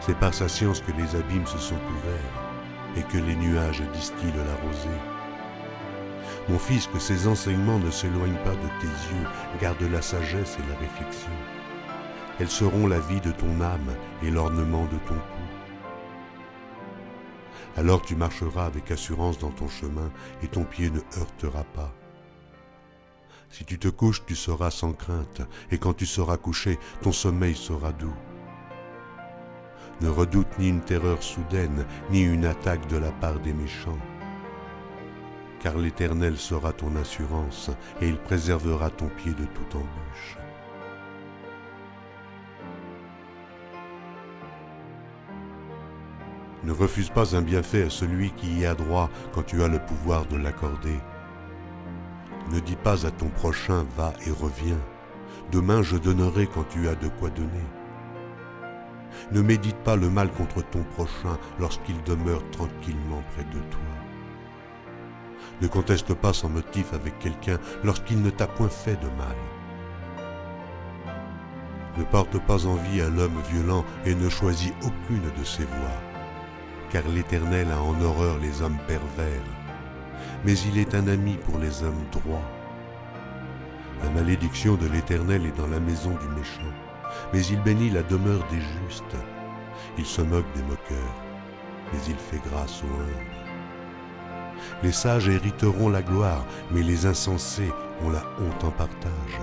c'est par sa science que les abîmes se sont ouverts et que les nuages distillent la rosée. Mon fils, que ces enseignements ne s'éloignent pas de tes yeux, garde la sagesse et la réflexion. Elles seront la vie de ton âme et l'ornement de ton cou. Alors tu marcheras avec assurance dans ton chemin et ton pied ne heurtera pas. Si tu te couches, tu seras sans crainte, et quand tu seras couché, ton sommeil sera doux. Ne redoute ni une terreur soudaine, ni une attaque de la part des méchants car l'Éternel sera ton assurance, et il préservera ton pied de toute embûche. Ne refuse pas un bienfait à celui qui y a droit quand tu as le pouvoir de l'accorder. Ne dis pas à ton prochain va et reviens. Demain je donnerai quand tu as de quoi donner. Ne médite pas le mal contre ton prochain lorsqu'il demeure tranquillement près de toi. Ne conteste pas sans motif avec quelqu'un lorsqu'il ne t'a point fait de mal. Ne porte pas envie à l'homme violent et ne choisis aucune de ses voies, car l'Éternel a en horreur les hommes pervers, mais il est un ami pour les hommes droits. La malédiction de l'Éternel est dans la maison du méchant, mais il bénit la demeure des justes. Il se moque des moqueurs, mais il fait grâce aux humbles. Les sages hériteront la gloire, mais les insensés ont la honte en partage.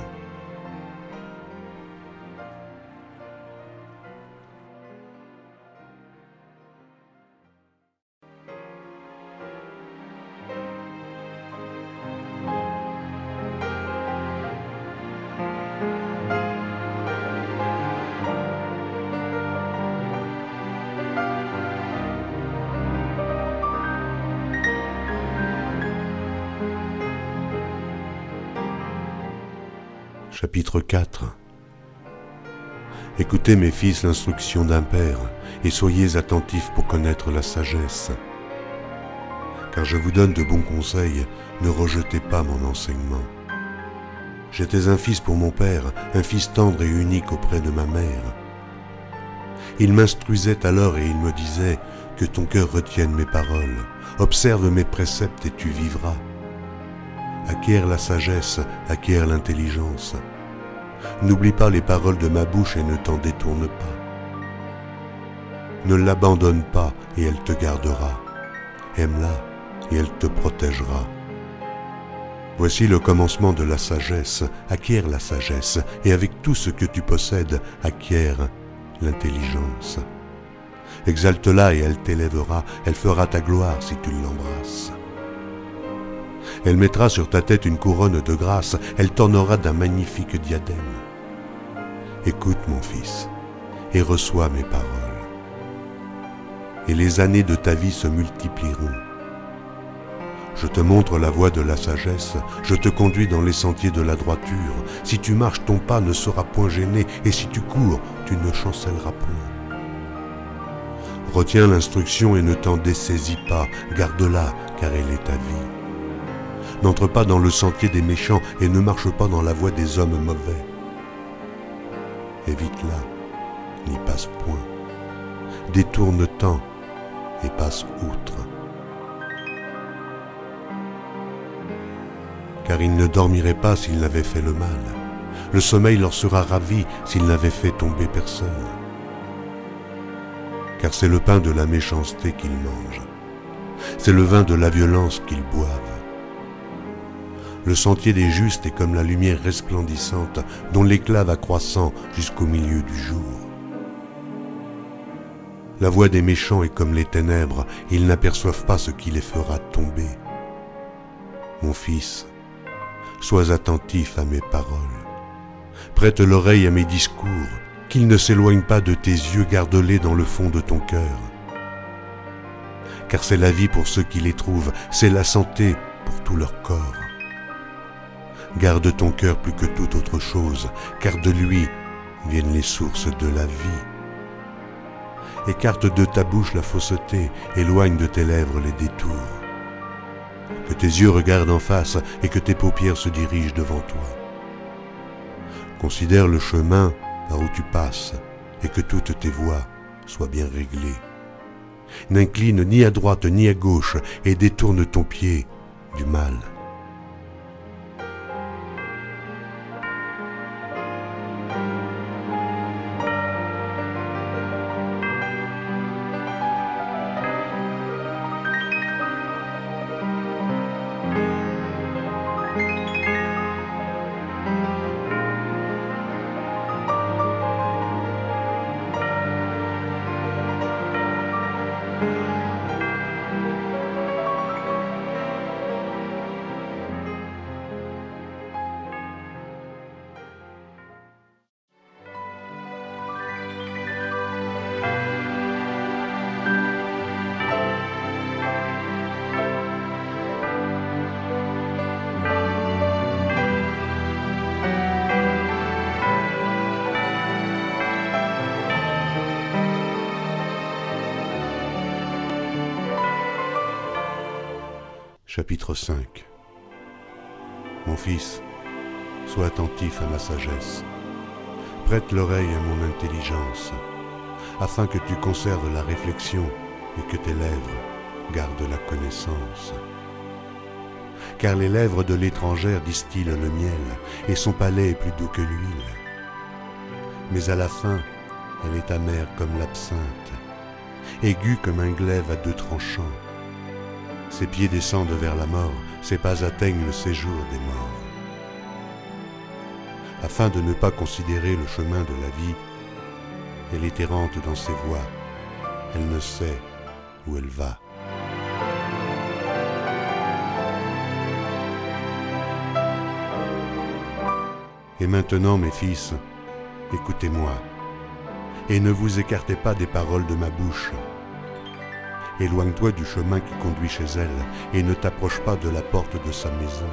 Chapitre 4 Écoutez mes fils l'instruction d'un père, et soyez attentifs pour connaître la sagesse. Car je vous donne de bons conseils, ne rejetez pas mon enseignement. J'étais un fils pour mon père, un fils tendre et unique auprès de ma mère. Il m'instruisait alors et il me disait, que ton cœur retienne mes paroles, observe mes préceptes et tu vivras acquiert la sagesse, acquiert l'intelligence. N'oublie pas les paroles de ma bouche et ne t'en détourne pas. Ne l'abandonne pas et elle te gardera. Aime-la et elle te protégera. Voici le commencement de la sagesse. Acquiert la sagesse et avec tout ce que tu possèdes, acquiert l'intelligence. Exalte-la et elle t'élèvera, elle fera ta gloire si tu l'embrasses. Elle mettra sur ta tête une couronne de grâce, elle t'ornera d'un magnifique diadème. Écoute mon fils, et reçois mes paroles. Et les années de ta vie se multiplieront. Je te montre la voie de la sagesse, je te conduis dans les sentiers de la droiture. Si tu marches, ton pas ne sera point gêné, et si tu cours, tu ne chancelleras point. Retiens l'instruction et ne t'en dessaisis pas, garde-la, car elle est ta vie. N'entre pas dans le sentier des méchants et ne marche pas dans la voie des hommes mauvais. Évite-la, n'y passe point. Détourne-t'en et passe outre. Car ils ne dormiraient pas s'ils n'avaient fait le mal. Le sommeil leur sera ravi s'ils n'avaient fait tomber personne. Car c'est le pain de la méchanceté qu'ils mangent. C'est le vin de la violence qu'ils boivent Le sentier des justes est comme la lumière resplendissante dont l'éclat va croissant jusqu'au milieu du jour. La voix des méchants est comme les ténèbres, ils n'aperçoivent pas ce qui les fera tomber. Mon fils, sois attentif à mes paroles. Prête l'oreille à mes discours, qu'ils ne s'éloignent pas de tes yeux, garde-les dans le fond de ton cœur. Car c'est la vie pour ceux qui les trouvent, c'est la santé pour tout leur corps. Garde ton cœur plus que toute autre chose, car de lui viennent les sources de la vie. Écarte de ta bouche la fausseté, éloigne de tes lèvres les détours. Que tes yeux regardent en face et que tes paupières se dirigent devant toi. Considère le chemin par où tu passes et que toutes tes voies soient bien réglées. N'incline ni à droite ni à gauche et détourne ton pied du mal. Chapitre 5 Mon fils, sois attentif à ma sagesse. Prête l'oreille à mon intelligence, afin que tu conserves la réflexion et que tes lèvres gardent la connaissance. Car les lèvres de l'étrangère distillent le miel, et son palais est plus doux que l'huile. Mais à la fin, elle est amère comme l'absinthe, aiguë comme un glaive à deux tranchants ses pieds descendent vers la mort, ses pas atteignent le séjour des morts. Afin de ne pas considérer le chemin de la vie, elle est errante dans ses voies, elle ne sait où elle va. Et maintenant, mes fils, écoutez-moi, et ne vous écartez pas des paroles de ma bouche éloigne-toi du chemin qui conduit chez elle et ne t'approche pas de la porte de sa maison.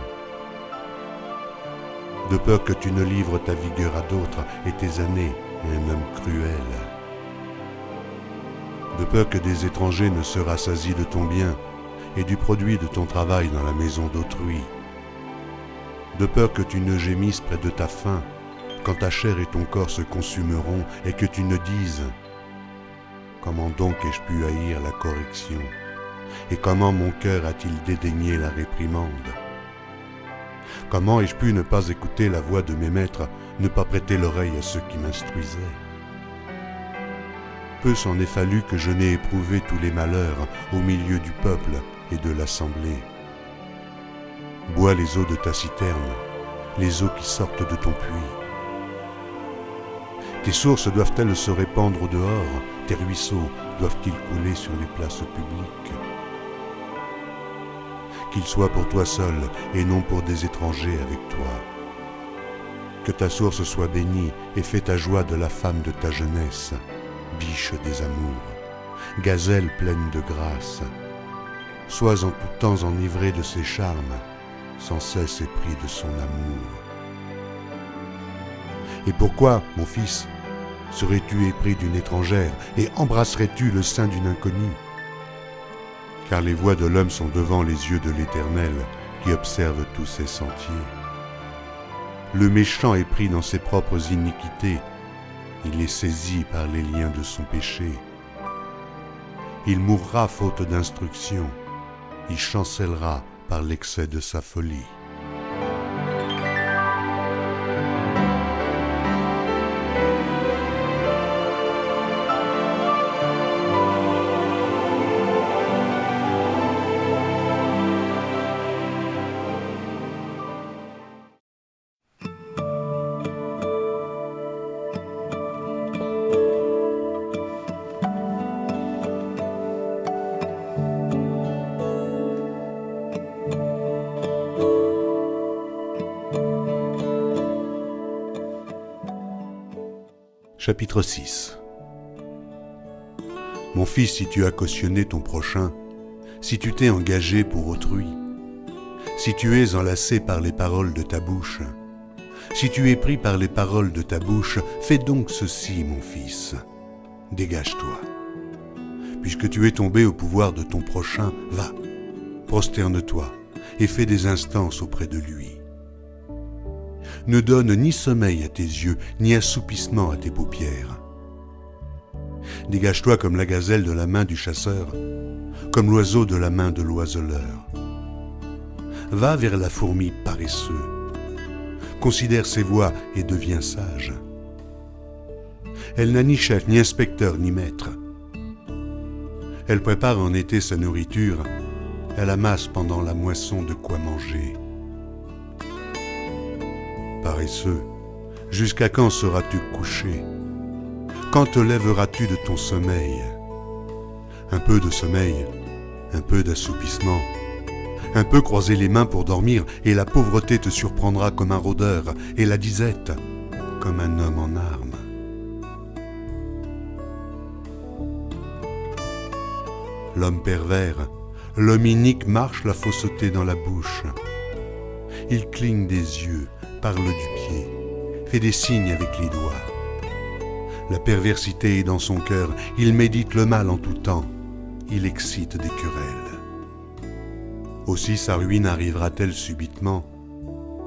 De peur que tu ne livres ta vigueur à d'autres et tes années à un homme cruel. De peur que des étrangers ne se rassasient de ton bien et du produit de ton travail dans la maison d'autrui. De peur que tu ne gémisses près de ta faim quand ta chair et ton corps se consumeront et que tu ne dises Comment donc ai-je pu haïr la correction? Et comment mon cœur a-t-il dédaigné la réprimande? Comment ai-je pu ne pas écouter la voix de mes maîtres, ne pas prêter l'oreille à ceux qui m'instruisaient? Peu s'en est fallu que je n'ai éprouvé tous les malheurs au milieu du peuple et de l'assemblée. Bois les eaux de ta citerne, les eaux qui sortent de ton puits. Tes sources doivent-elles se répandre au dehors Tes ruisseaux doivent-ils couler sur les places publiques? Qu'ils soient pour toi seul et non pour des étrangers avec toi. Que ta source soit bénie et fais ta joie de la femme de ta jeunesse, biche des amours, gazelle pleine de grâce. Sois en tout temps enivré de ses charmes, sans cesse épris de son amour. Et pourquoi, mon fils, serais-tu épris d'une étrangère et embrasserais-tu le sein d'une inconnue? Car les voies de l'homme sont devant les yeux de l'Éternel qui observe tous ses sentiers. Le méchant est pris dans ses propres iniquités, il est saisi par les liens de son péché. Il mourra faute d'instruction, il chancellera par l'excès de sa folie. Chapitre 6 Mon fils, si tu as cautionné ton prochain, si tu t'es engagé pour autrui, si tu es enlacé par les paroles de ta bouche, si tu es pris par les paroles de ta bouche, fais donc ceci, mon fils. Dégage-toi. Puisque tu es tombé au pouvoir de ton prochain, va, prosterne-toi et fais des instances auprès de lui ne donne ni sommeil à tes yeux, ni assoupissement à tes paupières. Dégage-toi comme la gazelle de la main du chasseur, comme l'oiseau de la main de l'oiseleur. Va vers la fourmi paresseux. Considère ses voies et deviens sage. Elle n'a ni chef, ni inspecteur, ni maître. Elle prépare en été sa nourriture, elle amasse pendant la moisson de quoi manger paresseux, jusqu'à quand seras-tu couché? Quand te lèveras-tu de ton sommeil? Un peu de sommeil, un peu d'assoupissement, un peu croiser les mains pour dormir, et la pauvreté te surprendra comme un rôdeur, et la disette comme un homme en armes. L'homme pervers, l'homme inique marche la fausseté dans la bouche. Il cligne des yeux, parle du pied, fait des signes avec les doigts. La perversité est dans son cœur, il médite le mal en tout temps, il excite des querelles. Aussi sa ruine arrivera-t-elle subitement,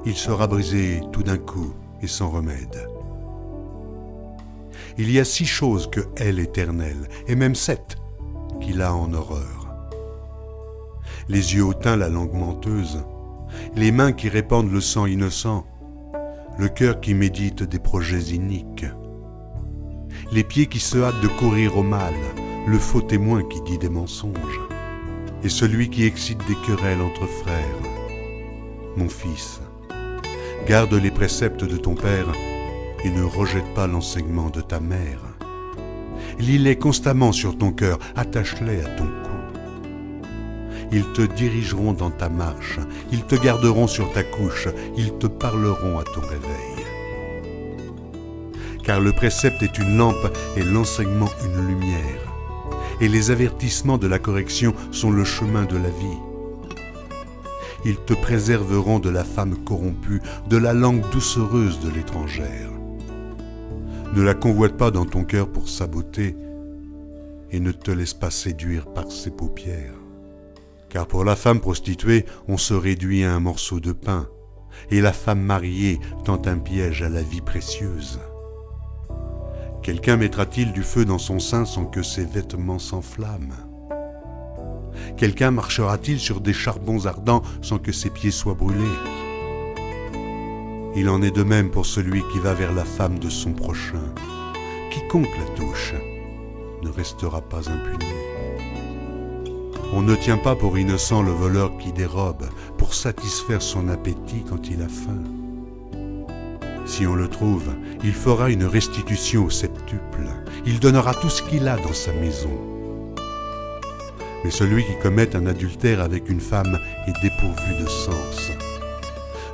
il sera brisé tout d'un coup et sans remède. Il y a six choses que elle éternelle, et même sept, qu'il a en horreur. Les yeux hautains, la langue menteuse, les mains qui répandent le sang innocent, le cœur qui médite des projets iniques, les pieds qui se hâtent de courir au mal, le faux témoin qui dit des mensonges, et celui qui excite des querelles entre frères. Mon fils, garde les préceptes de ton père et ne rejette pas l'enseignement de ta mère. Lis-les constamment sur ton cœur, attache-les à ton cou. Ils te dirigeront dans ta marche, ils te garderont sur ta couche, ils te parleront à ton réveil. Car le précepte est une lampe et l'enseignement une lumière. Et les avertissements de la correction sont le chemin de la vie. Ils te préserveront de la femme corrompue, de la langue doucereuse de l'étrangère. Ne la convoite pas dans ton cœur pour sa beauté, et ne te laisse pas séduire par ses paupières car pour la femme prostituée, on se réduit à un morceau de pain, et la femme mariée tente un piège à la vie précieuse. Quelqu'un mettra-t-il du feu dans son sein sans que ses vêtements s'enflamment? Quelqu'un marchera-t-il sur des charbons ardents sans que ses pieds soient brûlés? Il en est de même pour celui qui va vers la femme de son prochain. Quiconque la touche ne restera pas impuni. On ne tient pas pour innocent le voleur qui dérobe pour satisfaire son appétit quand il a faim. Si on le trouve, il fera une restitution au septuple. Il donnera tout ce qu'il a dans sa maison. Mais celui qui commet un adultère avec une femme est dépourvu de sens.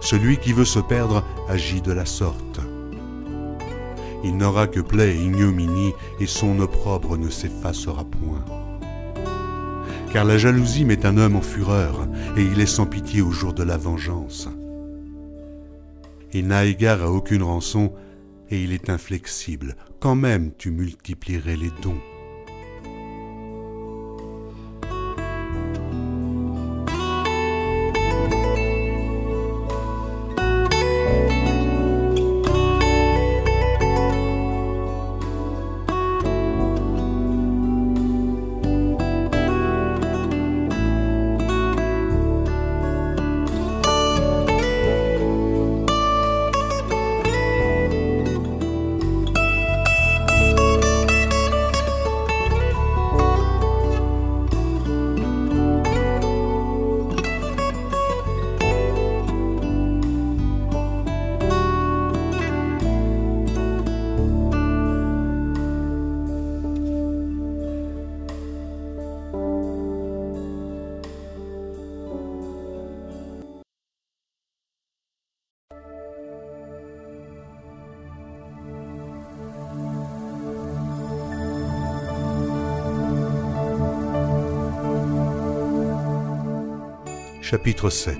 Celui qui veut se perdre agit de la sorte. Il n'aura que plaie et ignominie, et son opprobre ne s'effacera point car la jalousie met un homme en fureur, et il est sans pitié au jour de la vengeance. Il n'a égard à aucune rançon, et il est inflexible, quand même tu multiplierais les dons. Chapitre 7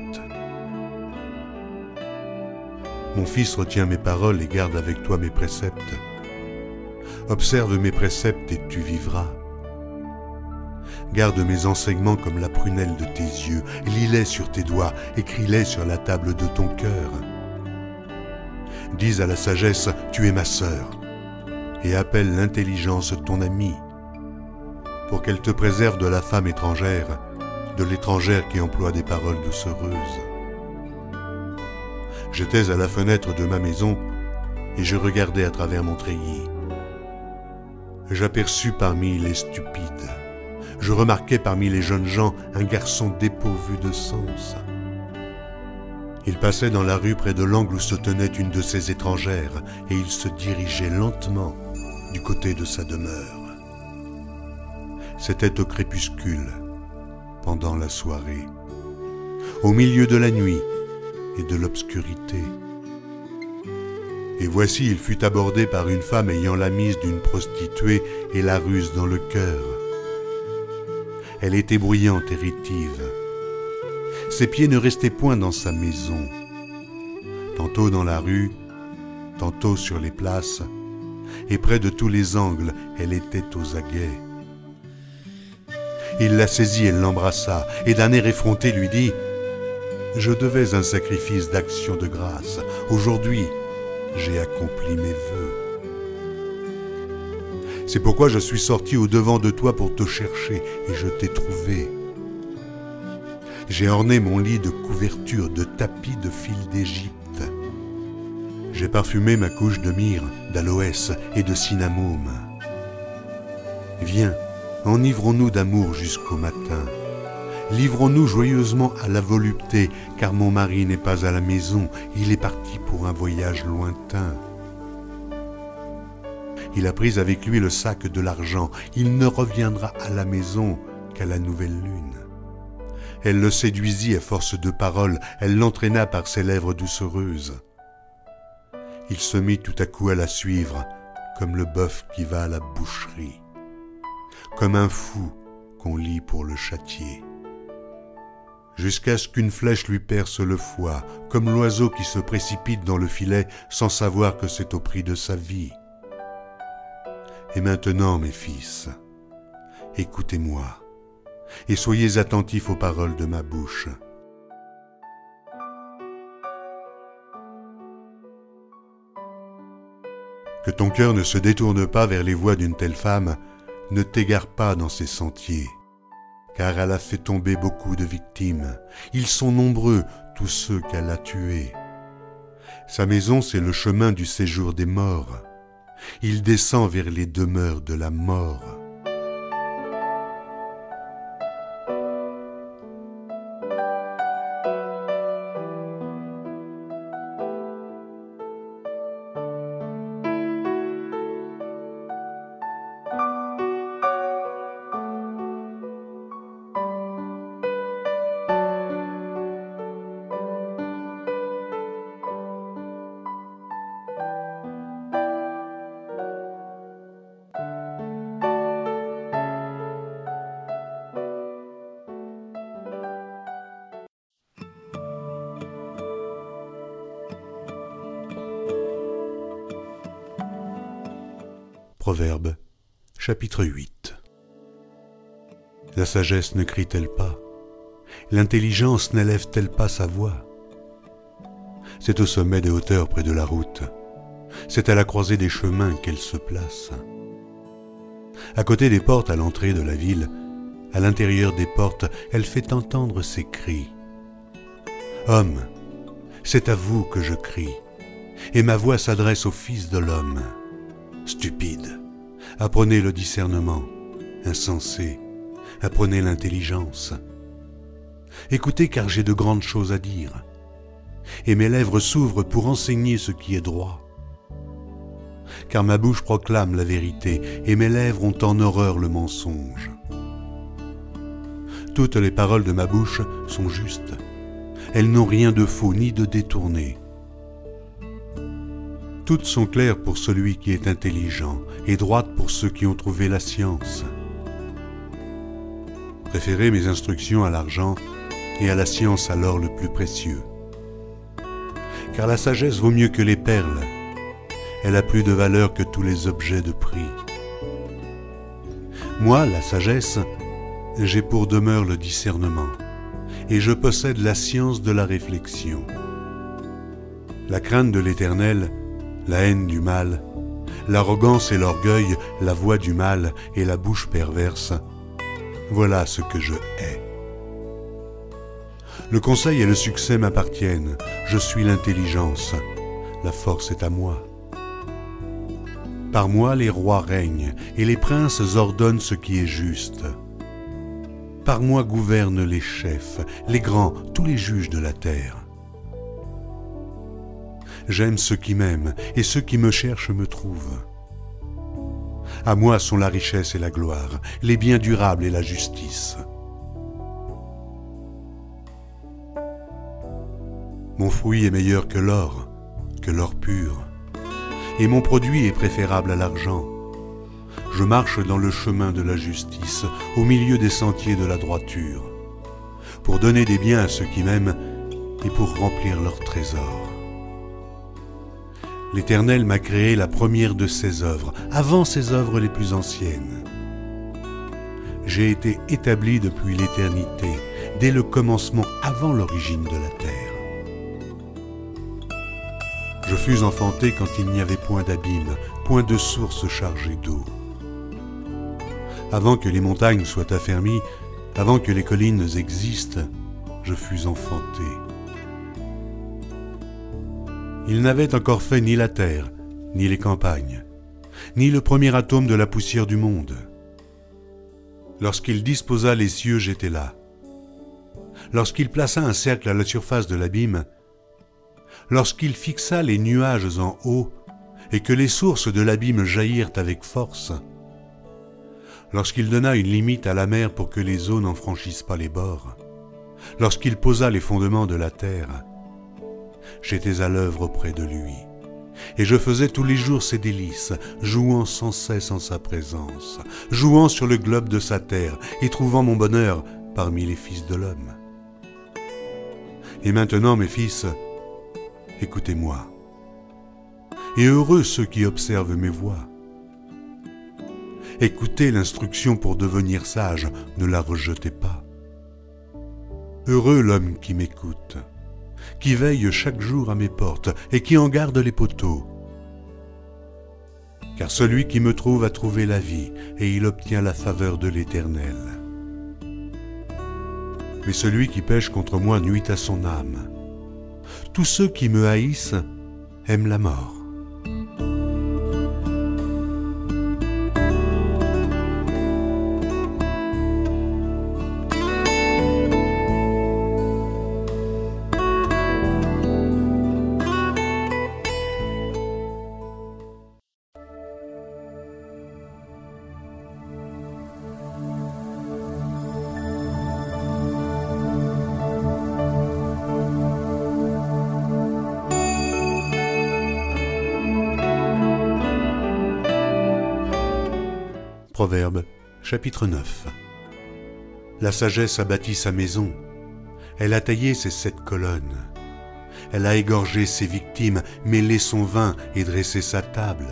Mon fils retient mes paroles et garde avec toi mes préceptes. Observe mes préceptes et tu vivras. Garde mes enseignements comme la prunelle de tes yeux, lis-les sur tes doigts, écris-les sur la table de ton cœur. Dis à la sagesse, tu es ma sœur, et appelle l'intelligence ton ami, pour qu'elle te préserve de la femme étrangère, de l'étrangère qui emploie des paroles doucereuses. J'étais à la fenêtre de ma maison, et je regardais à travers mon treillis. J'aperçus parmi les stupides je remarquai parmi les jeunes gens un garçon dépourvu de sens. Il passait dans la rue près de l'angle où se tenait une de ses étrangères, et il se dirigeait lentement du côté de sa demeure. C'était au crépuscule, pendant la soirée, au milieu de la nuit et de l'obscurité. Et voici, il fut abordé par une femme ayant la mise d'une prostituée et la ruse dans le cœur. Elle était bruyante et rétive. Ses pieds ne restaient point dans sa maison. Tantôt dans la rue, tantôt sur les places, et près de tous les angles, elle était aux aguets. Il la saisit et l'embrassa, et d'un air effronté lui dit Je devais un sacrifice d'action de grâce. Aujourd'hui, j'ai accompli mes vœux. C'est pourquoi je suis sorti au devant de toi pour te chercher, et je t'ai trouvé. J'ai orné mon lit de couvertures, de tapis de fil d'Égypte. J'ai parfumé ma couche de myrrhe, d'aloès et de cinnamome. Viens, enivrons-nous d'amour jusqu'au matin. Livrons-nous joyeusement à la volupté, car mon mari n'est pas à la maison, il est parti pour un voyage lointain. Il a pris avec lui le sac de l'argent. Il ne reviendra à la maison qu'à la nouvelle lune. Elle le séduisit à force de paroles, elle l'entraîna par ses lèvres doucereuses. Il se mit tout à coup à la suivre, comme le bœuf qui va à la boucherie, comme un fou qu'on lit pour le châtier. Jusqu'à ce qu'une flèche lui perce le foie, comme l'oiseau qui se précipite dans le filet sans savoir que c'est au prix de sa vie. Et maintenant, mes fils, écoutez-moi et soyez attentifs aux paroles de ma bouche. Que ton cœur ne se détourne pas vers les voies d'une telle femme, ne t'égare pas dans ses sentiers, car elle a fait tomber beaucoup de victimes. Ils sont nombreux, tous ceux qu'elle a tués. Sa maison, c'est le chemin du séjour des morts il descend vers les demeures de la mort. Proverbe, chapitre 8 La sagesse ne crie-t-elle pas? L'intelligence n'élève-t-elle pas sa voix? C'est au sommet des hauteurs près de la route. C'est à la croisée des chemins qu'elle se place. À côté des portes à l'entrée de la ville, à l'intérieur des portes, elle fait entendre ses cris. Homme, c'est à vous que je crie, et ma voix s'adresse au Fils de l'homme stupide. Apprenez le discernement, insensé. Apprenez l'intelligence. Écoutez car j'ai de grandes choses à dire. Et mes lèvres s'ouvrent pour enseigner ce qui est droit. Car ma bouche proclame la vérité et mes lèvres ont en horreur le mensonge. Toutes les paroles de ma bouche sont justes. Elles n'ont rien de faux ni de détourné. Toutes sont claires pour celui qui est intelligent et droites pour ceux qui ont trouvé la science. Préférez mes instructions à l'argent et à la science alors le plus précieux. Car la sagesse vaut mieux que les perles, elle a plus de valeur que tous les objets de prix. Moi, la sagesse, j'ai pour demeure le discernement, et je possède la science de la réflexion. La crainte de l'éternel, la haine du mal, l'arrogance et l'orgueil, la voix du mal et la bouche perverse, voilà ce que je hais. Le conseil et le succès m'appartiennent, je suis l'intelligence, la force est à moi. Par moi les rois règnent, et les princes ordonnent ce qui est juste. Par moi gouvernent les chefs, les grands, tous les juges de la terre. J'aime ceux qui m'aiment, et ceux qui me cherchent me trouvent. À moi sont la richesse et la gloire, les biens durables et la justice. Mon fruit est meilleur que l'or, que l'or pur et mon produit est préférable à l'argent. Je marche dans le chemin de la justice, au milieu des sentiers de la droiture, pour donner des biens à ceux qui m'aiment et pour remplir leurs trésors. L'Éternel m'a créé la première de ses œuvres, avant ses œuvres les plus anciennes. J'ai été établi depuis l'éternité, dès le commencement, avant l'origine de la terre. Je fus enfanté quand il n'y avait point d'abîme, point de source chargée d'eau. Avant que les montagnes soient affermies, avant que les collines existent, je fus enfanté. Il n'avait encore fait ni la terre, ni les campagnes, ni le premier atome de la poussière du monde. Lorsqu'il disposa les cieux, j'étais là. Lorsqu'il plaça un cercle à la surface de l'abîme, lorsqu'il fixa les nuages en haut et que les sources de l'abîme jaillirent avec force, lorsqu'il donna une limite à la mer pour que les eaux n'en franchissent pas les bords, lorsqu'il posa les fondements de la terre, j'étais à l'œuvre auprès de lui, et je faisais tous les jours ses délices, jouant sans cesse en sa présence, jouant sur le globe de sa terre et trouvant mon bonheur parmi les fils de l'homme. Et maintenant, mes fils, écoutez-moi. Et heureux ceux qui observent mes voix. Écoutez l'instruction pour devenir sage, ne la rejetez pas. Heureux l'homme qui m'écoute, qui veille chaque jour à mes portes et qui en garde les poteaux. Car celui qui me trouve a trouvé la vie et il obtient la faveur de l'Éternel. Mais celui qui pêche contre moi nuit à son âme tous ceux qui me haïssent aiment la mort. Chapitre 9 La sagesse a bâti sa maison, elle a taillé ses sept colonnes, elle a égorgé ses victimes, mêlé son vin et dressé sa table.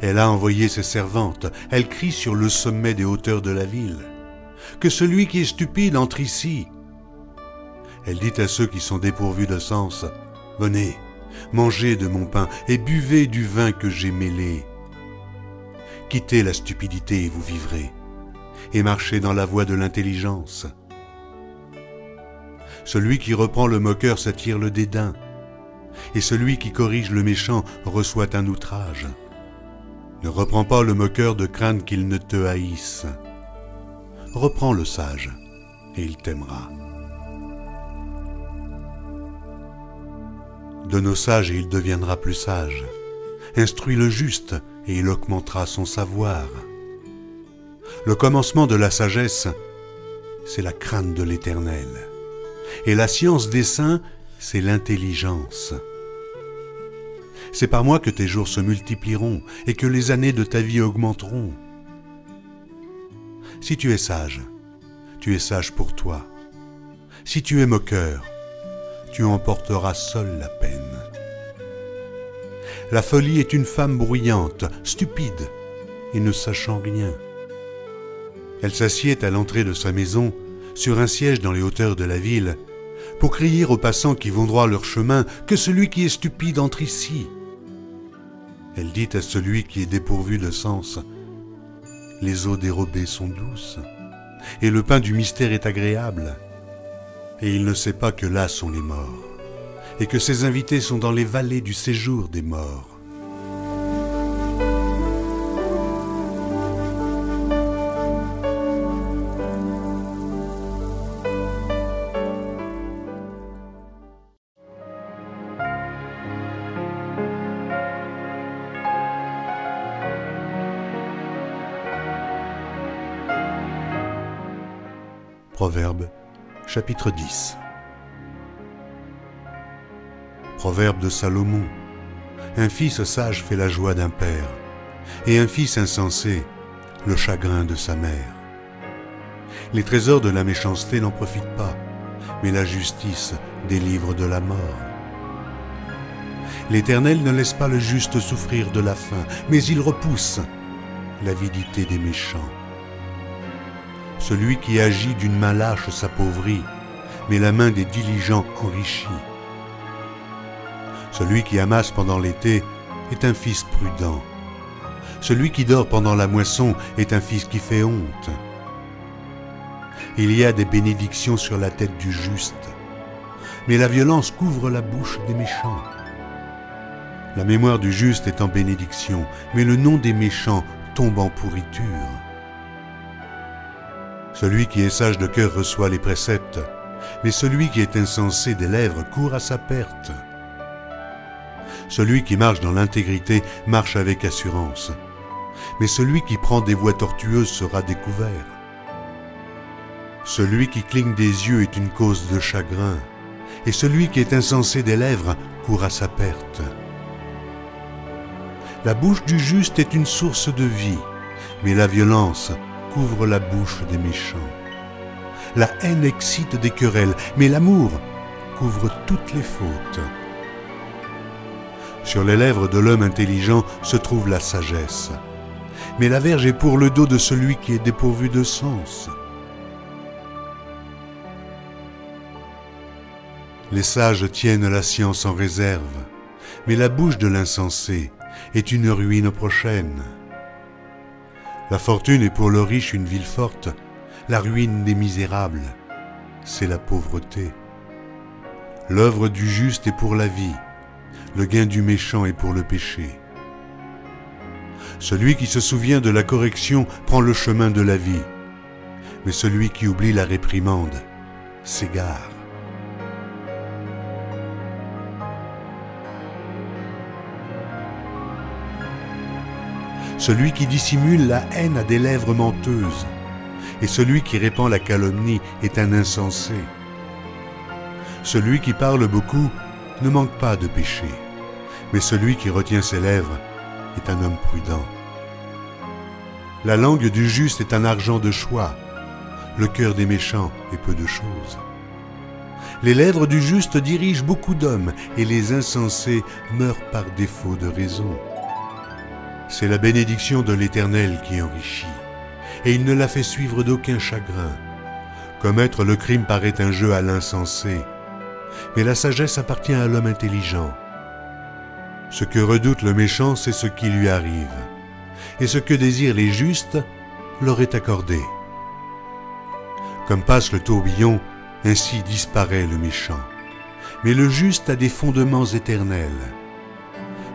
Elle a envoyé ses servantes, elle crie sur le sommet des hauteurs de la ville. Que celui qui est stupide entre ici. Elle dit à ceux qui sont dépourvus de sens, Venez, mangez de mon pain et buvez du vin que j'ai mêlé Quittez la stupidité et vous vivrez, et marchez dans la voie de l'intelligence. Celui qui reprend le moqueur s'attire le dédain, et celui qui corrige le méchant reçoit un outrage. Ne reprends pas le moqueur de crainte qu'il ne te haïsse. Reprends le sage, et il t'aimera. Donne au sage et il deviendra plus sage. Instruis le juste, et il augmentera son savoir. Le commencement de la sagesse, c'est la crainte de l'Éternel. Et la science des saints, c'est l'intelligence. C'est par moi que tes jours se multiplieront et que les années de ta vie augmenteront. Si tu es sage, tu es sage pour toi. Si tu es moqueur, tu emporteras seul la peine. La folie est une femme bruyante, stupide et ne sachant rien. Elle s'assied à l'entrée de sa maison, sur un siège dans les hauteurs de la ville, pour crier aux passants qui vont droit leur chemin que celui qui est stupide entre ici. Elle dit à celui qui est dépourvu de sens, Les eaux dérobées sont douces, et le pain du mystère est agréable. Et il ne sait pas que là sont les morts, et que ses invités sont dans les vallées du séjour des morts. Proverbe chapitre 10 Proverbe de Salomon Un fils sage fait la joie d'un père, et un fils insensé le chagrin de sa mère. Les trésors de la méchanceté n'en profitent pas, mais la justice délivre de la mort. L'Éternel ne laisse pas le juste souffrir de la faim, mais il repousse l'avidité des méchants. Celui qui agit d'une main lâche s'appauvrit, mais la main des diligents enrichit. Celui qui amasse pendant l'été est un fils prudent. Celui qui dort pendant la moisson est un fils qui fait honte. Il y a des bénédictions sur la tête du juste, mais la violence couvre la bouche des méchants. La mémoire du juste est en bénédiction, mais le nom des méchants tombe en pourriture. Celui qui est sage de cœur reçoit les préceptes, mais celui qui est insensé des lèvres court à sa perte. Celui qui marche dans l'intégrité marche avec assurance, mais celui qui prend des voies tortueuses sera découvert. Celui qui cligne des yeux est une cause de chagrin, et celui qui est insensé des lèvres court à sa perte. La bouche du juste est une source de vie, mais la violence couvre la bouche des méchants. La haine excite des querelles, mais l'amour couvre toutes les fautes. Sur les lèvres de l'homme intelligent se trouve la sagesse, mais la verge est pour le dos de celui qui est dépourvu de sens. Les sages tiennent la science en réserve, mais la bouche de l'insensé est une ruine prochaine. La fortune est pour le riche une ville forte, la ruine des misérables, c'est la pauvreté. L'œuvre du juste est pour la vie, le gain du méchant est pour le péché. Celui qui se souvient de la correction prend le chemin de la vie, mais celui qui oublie la réprimande s'égare. Celui qui dissimule la haine a des lèvres menteuses, et celui qui répand la calomnie est un insensé. Celui qui parle beaucoup ne manque pas de péché, mais celui qui retient ses lèvres est un homme prudent. La langue du juste est un argent de choix, le cœur des méchants est peu de choses. Les lèvres du juste dirigent beaucoup d'hommes, et les insensés meurent par défaut de raison. C'est la bénédiction de l'Éternel qui enrichit, et il ne la fait suivre d'aucun chagrin. Commettre le crime paraît un jeu à l'insensé, mais la sagesse appartient à l'homme intelligent. Ce que redoute le méchant, c'est ce qui lui arrive, et ce que désirent les justes leur est accordé. Comme passe le tourbillon, ainsi disparaît le méchant. Mais le juste a des fondements éternels.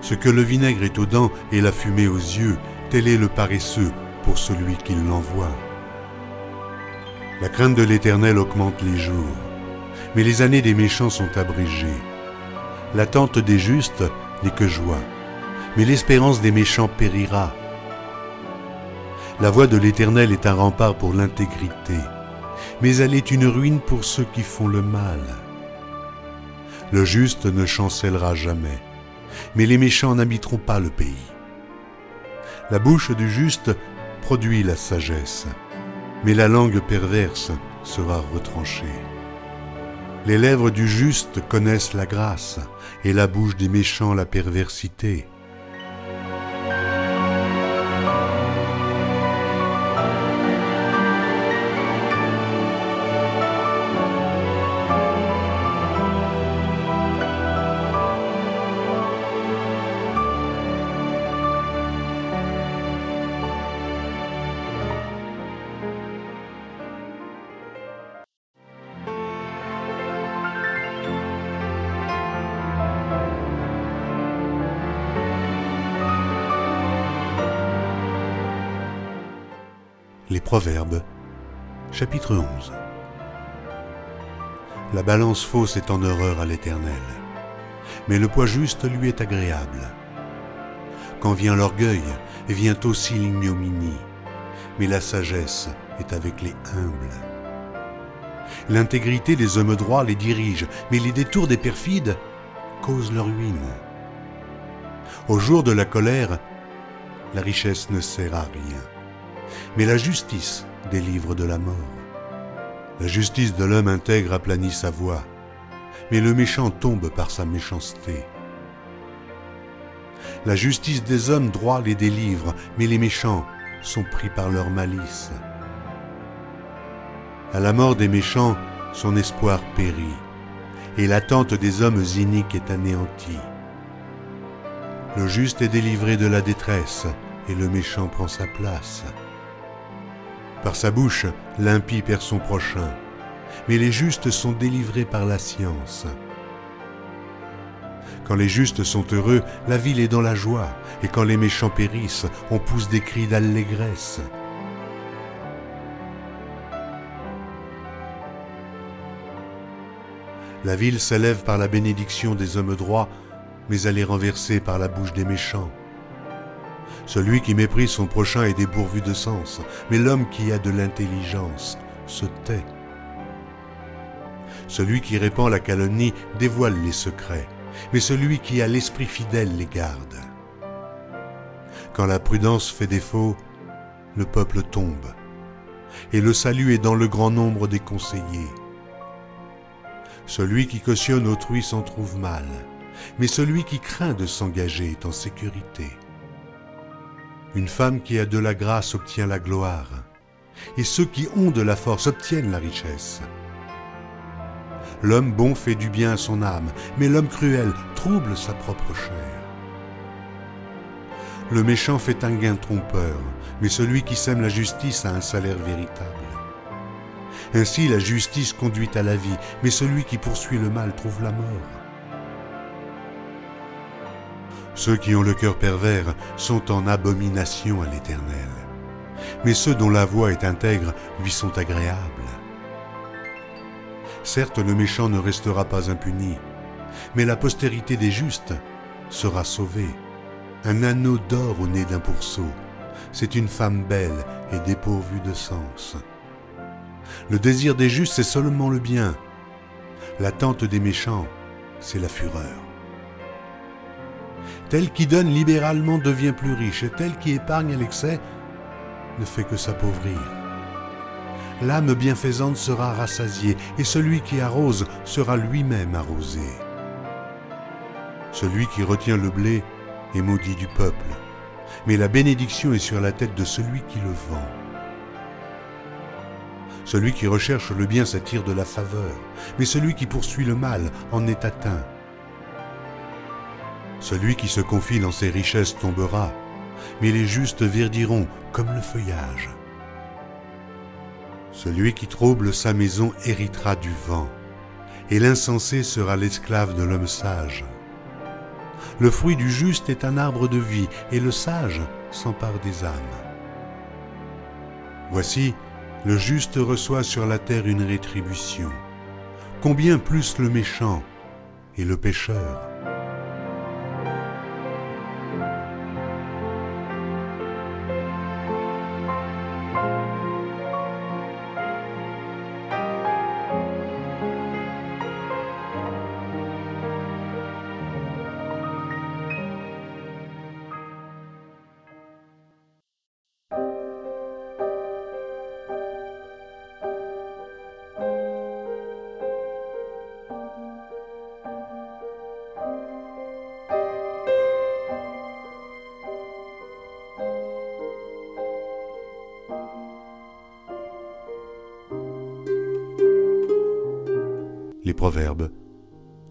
Ce que le vinaigre est aux dents et la fumée aux yeux, tel est le paresseux pour celui qui l'envoie. La crainte de l'Éternel augmente les jours, mais les années des méchants sont abrégées. L'attente des justes n'est que joie, mais l'espérance des méchants périra. La voix de l'Éternel est un rempart pour l'intégrité, mais elle est une ruine pour ceux qui font le mal. Le juste ne chancellera jamais, mais les méchants n'habiteront pas le pays. La bouche du juste produit la sagesse, mais la langue perverse sera retranchée. Les lèvres du juste connaissent la grâce, et la bouche des méchants la perversité. Chapitre 11 La balance fausse est en horreur à l'Éternel, mais le poids juste lui est agréable. Quand vient l'orgueil, vient aussi l'ignominie, mais la sagesse est avec les humbles. L'intégrité des hommes droits les dirige, mais les détours des perfides causent leur ruine. Au jour de la colère, la richesse ne sert à rien mais la justice délivre de la mort. La justice de l'homme intègre aplanit sa voie, mais le méchant tombe par sa méchanceté. La justice des hommes droits les délivre, mais les méchants sont pris par leur malice. À la mort des méchants, son espoir périt, et l'attente des hommes iniques est anéantie. Le juste est délivré de la détresse, et le méchant prend sa place. Par sa bouche, l'impie perd son prochain, mais les justes sont délivrés par la science. Quand les justes sont heureux, la ville est dans la joie, et quand les méchants périssent, on pousse des cris d'allégresse. La ville s'élève par la bénédiction des hommes droits, mais elle est renversée par la bouche des méchants. Celui qui méprise son prochain est dépourvu de sens, mais l'homme qui a de l'intelligence se tait. Celui qui répand la calomnie dévoile les secrets, mais celui qui a l'esprit fidèle les garde. Quand la prudence fait défaut, le peuple tombe, et le salut est dans le grand nombre des conseillers. Celui qui cautionne autrui s'en trouve mal, mais celui qui craint de s'engager est en sécurité. Une femme qui a de la grâce obtient la gloire, et ceux qui ont de la force obtiennent la richesse. L'homme bon fait du bien à son âme, mais l'homme cruel trouble sa propre chair. Le méchant fait un gain trompeur, mais celui qui sème la justice a un salaire véritable. Ainsi la justice conduit à la vie, mais celui qui poursuit le mal trouve la mort. Ceux qui ont le cœur pervers sont en abomination à l'Éternel, mais ceux dont la voix est intègre lui sont agréables. Certes, le méchant ne restera pas impuni, mais la postérité des justes sera sauvée. Un anneau d'or au nez d'un pourceau, c'est une femme belle et dépourvue de sens. Le désir des justes, c'est seulement le bien. L'attente des méchants, c'est la fureur. Tel qui donne libéralement devient plus riche, et tel qui épargne à l'excès ne fait que s'appauvrir. L'âme bienfaisante sera rassasiée, et celui qui arrose sera lui-même arrosé. Celui qui retient le blé est maudit du peuple, mais la bénédiction est sur la tête de celui qui le vend. Celui qui recherche le bien s'attire de la faveur, mais celui qui poursuit le mal en est atteint. Celui qui se confie dans ses richesses tombera, mais les justes verdiront comme le feuillage. Celui qui trouble sa maison héritera du vent, et l'insensé sera l'esclave de l'homme sage. Le fruit du juste est un arbre de vie, et le sage s'empare des âmes. Voici, le juste reçoit sur la terre une rétribution. Combien plus le méchant et le pécheur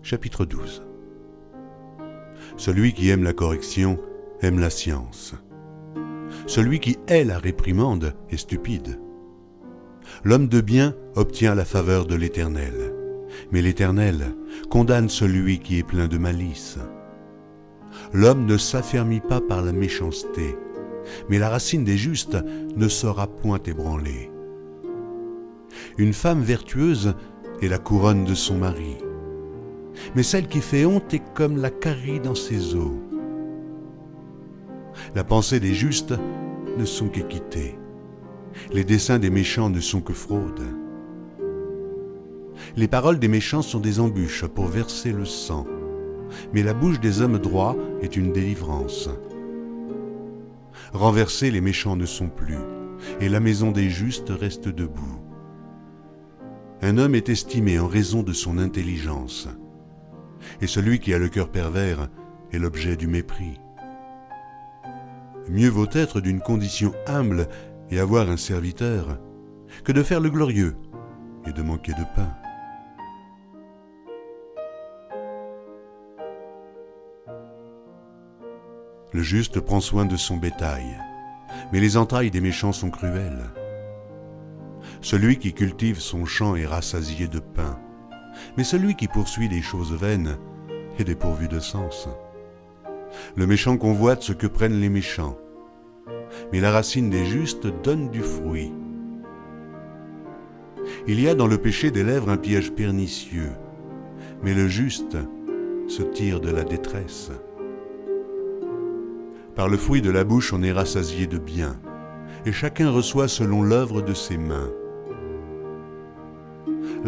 chapitre 12. Celui qui aime la correction aime la science. Celui qui hait la réprimande est stupide. L'homme de bien obtient la faveur de l'Éternel, mais l'Éternel condamne celui qui est plein de malice. L'homme ne s'affermit pas par la méchanceté, mais la racine des justes ne sera point ébranlée. Une femme vertueuse est la couronne de son mari, mais celle qui fait honte est comme la carie dans ses os. La pensée des justes ne sont qu'équité, les desseins des méchants ne sont que fraude. Les paroles des méchants sont des embûches pour verser le sang, mais la bouche des hommes droits est une délivrance. Renversés, les méchants ne sont plus, et la maison des justes reste debout. Un homme est estimé en raison de son intelligence, et celui qui a le cœur pervers est l'objet du mépris. Mieux vaut être d'une condition humble et avoir un serviteur que de faire le glorieux et de manquer de pain. Le juste prend soin de son bétail, mais les entrailles des méchants sont cruelles. Celui qui cultive son champ est rassasié de pain, mais celui qui poursuit des choses vaines est dépourvu de sens. Le méchant convoite ce que prennent les méchants, mais la racine des justes donne du fruit. Il y a dans le péché des lèvres un piège pernicieux, mais le juste se tire de la détresse. Par le fruit de la bouche on est rassasié de bien, et chacun reçoit selon l'œuvre de ses mains.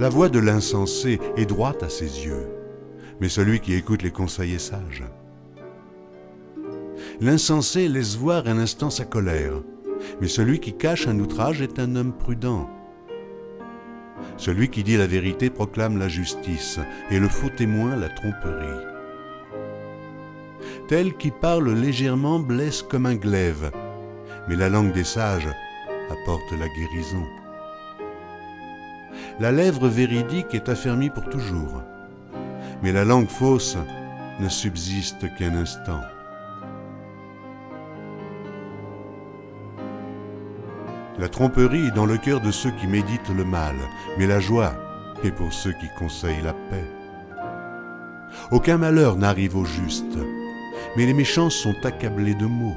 La voix de l'insensé est droite à ses yeux, mais celui qui écoute les conseils est sage. L'insensé laisse voir un instant sa colère, mais celui qui cache un outrage est un homme prudent. Celui qui dit la vérité proclame la justice, et le faux témoin la tromperie tel qui parle légèrement blesse comme un glaive, mais la langue des sages apporte la guérison. La lèvre véridique est affermie pour toujours, mais la langue fausse ne subsiste qu'un instant. La tromperie est dans le cœur de ceux qui méditent le mal, mais la joie est pour ceux qui conseillent la paix. Aucun malheur n'arrive au juste, mais les méchants sont accablés de maux.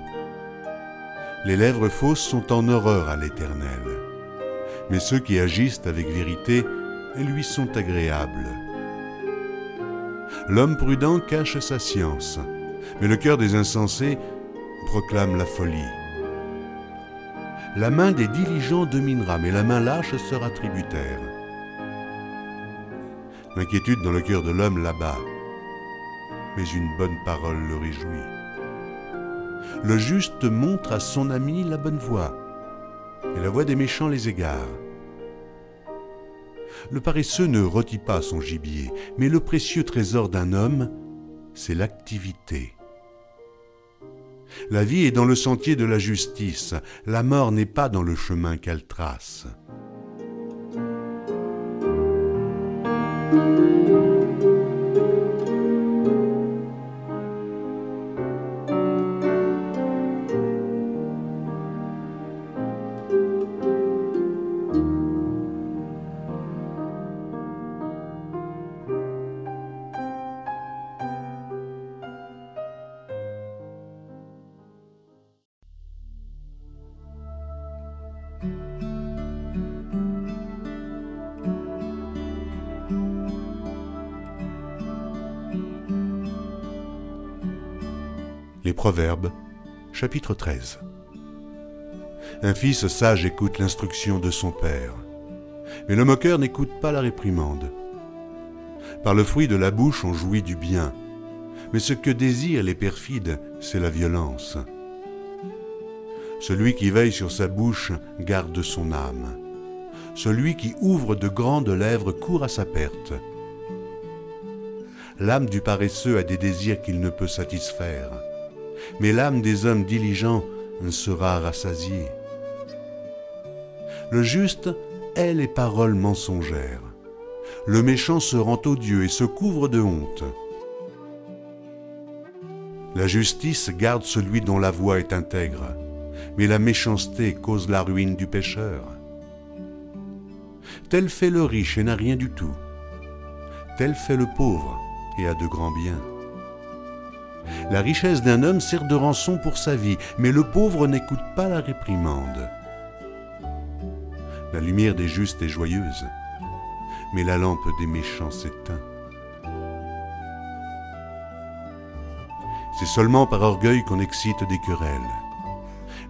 Les lèvres fausses sont en horreur à l'Éternel, mais ceux qui agissent avec vérité lui sont agréables. L'homme prudent cache sa science, mais le cœur des insensés proclame la folie. La main des diligents dominera, mais la main lâche sera tributaire. L'inquiétude dans le cœur de l'homme l'abat, mais une bonne parole le réjouit. Le juste montre à son ami la bonne voie, et la voie des méchants les égare. Le paresseux ne rôtit pas son gibier, mais le précieux trésor d'un homme, c'est l'activité. La vie est dans le sentier de la justice, la mort n'est pas dans le chemin qu'elle trace. Les Proverbes, chapitre 13. Un fils sage écoute l'instruction de son père, mais le moqueur n'écoute pas la réprimande. Par le fruit de la bouche on jouit du bien, mais ce que désirent les perfides, c'est la violence. Celui qui veille sur sa bouche garde son âme. Celui qui ouvre de grandes lèvres court à sa perte. L'âme du paresseux a des désirs qu'il ne peut satisfaire mais l'âme des hommes diligents sera rassasiée. Le juste est les paroles mensongères. le méchant se rend odieux et se couvre de honte. La justice garde celui dont la voix est intègre, mais la méchanceté cause la ruine du pécheur. Tel fait le riche et n'a rien du tout. Tel fait le pauvre et a de grands biens. La richesse d'un homme sert de rançon pour sa vie, mais le pauvre n'écoute pas la réprimande. La lumière des justes est joyeuse, mais la lampe des méchants s'éteint. C'est seulement par orgueil qu'on excite des querelles,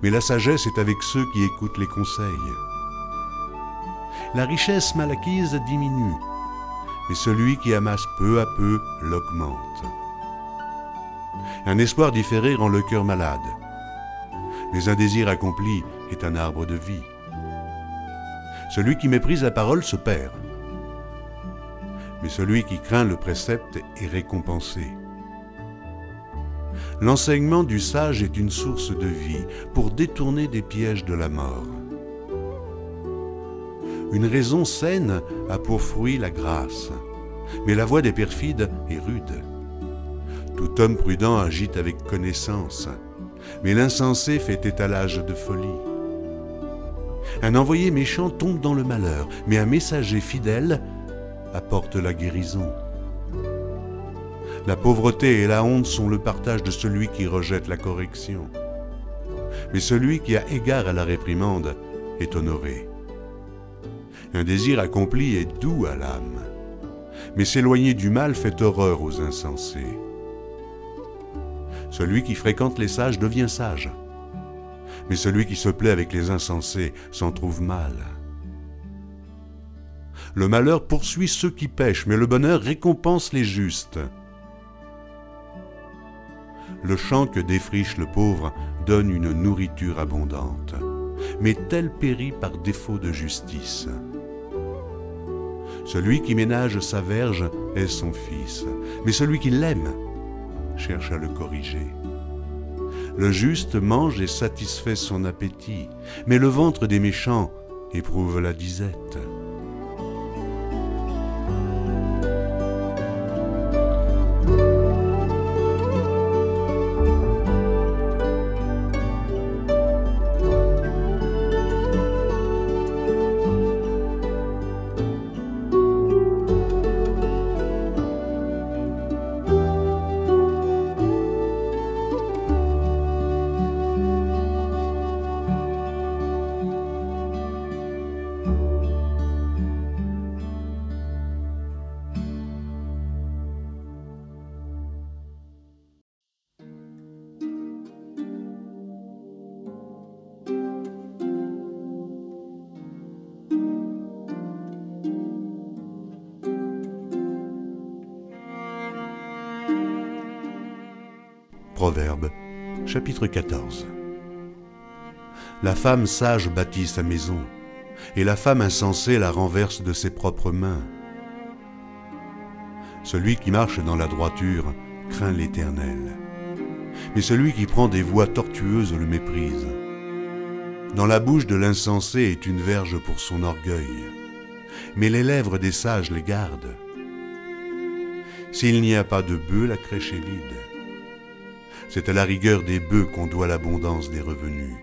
mais la sagesse est avec ceux qui écoutent les conseils. La richesse mal acquise diminue, mais celui qui amasse peu à peu l'augmente. Un espoir différé rend le cœur malade, mais un désir accompli est un arbre de vie. Celui qui méprise la parole se perd, mais celui qui craint le précepte est récompensé. L'enseignement du sage est une source de vie pour détourner des pièges de la mort. Une raison saine a pour fruit la grâce, mais la voix des perfides est rude. Tout homme prudent agit avec connaissance, mais l'insensé fait étalage de folie. Un envoyé méchant tombe dans le malheur, mais un messager fidèle apporte la guérison. La pauvreté et la honte sont le partage de celui qui rejette la correction. Mais celui qui a égard à la réprimande est honoré. Un désir accompli est doux à l'âme, mais s'éloigner du mal fait horreur aux insensés. Celui qui fréquente les sages devient sage, mais celui qui se plaît avec les insensés s'en trouve mal. Le malheur poursuit ceux qui pêchent, mais le bonheur récompense les justes. Le champ que défriche le pauvre donne une nourriture abondante, mais tel périt par défaut de justice. Celui qui ménage sa verge est son fils, mais celui qui l'aime cherche à le corriger. Le juste mange et satisfait son appétit, mais le ventre des méchants éprouve la disette. Chapitre 14 La femme sage bâtit sa maison, et la femme insensée la renverse de ses propres mains. Celui qui marche dans la droiture craint l'Éternel, mais celui qui prend des voies tortueuses le méprise. Dans la bouche de l'insensé est une verge pour son orgueil, mais les lèvres des sages les gardent. S'il n'y a pas de bœuf, la crèche est vide. C'est à la rigueur des bœufs qu'on doit l'abondance des revenus.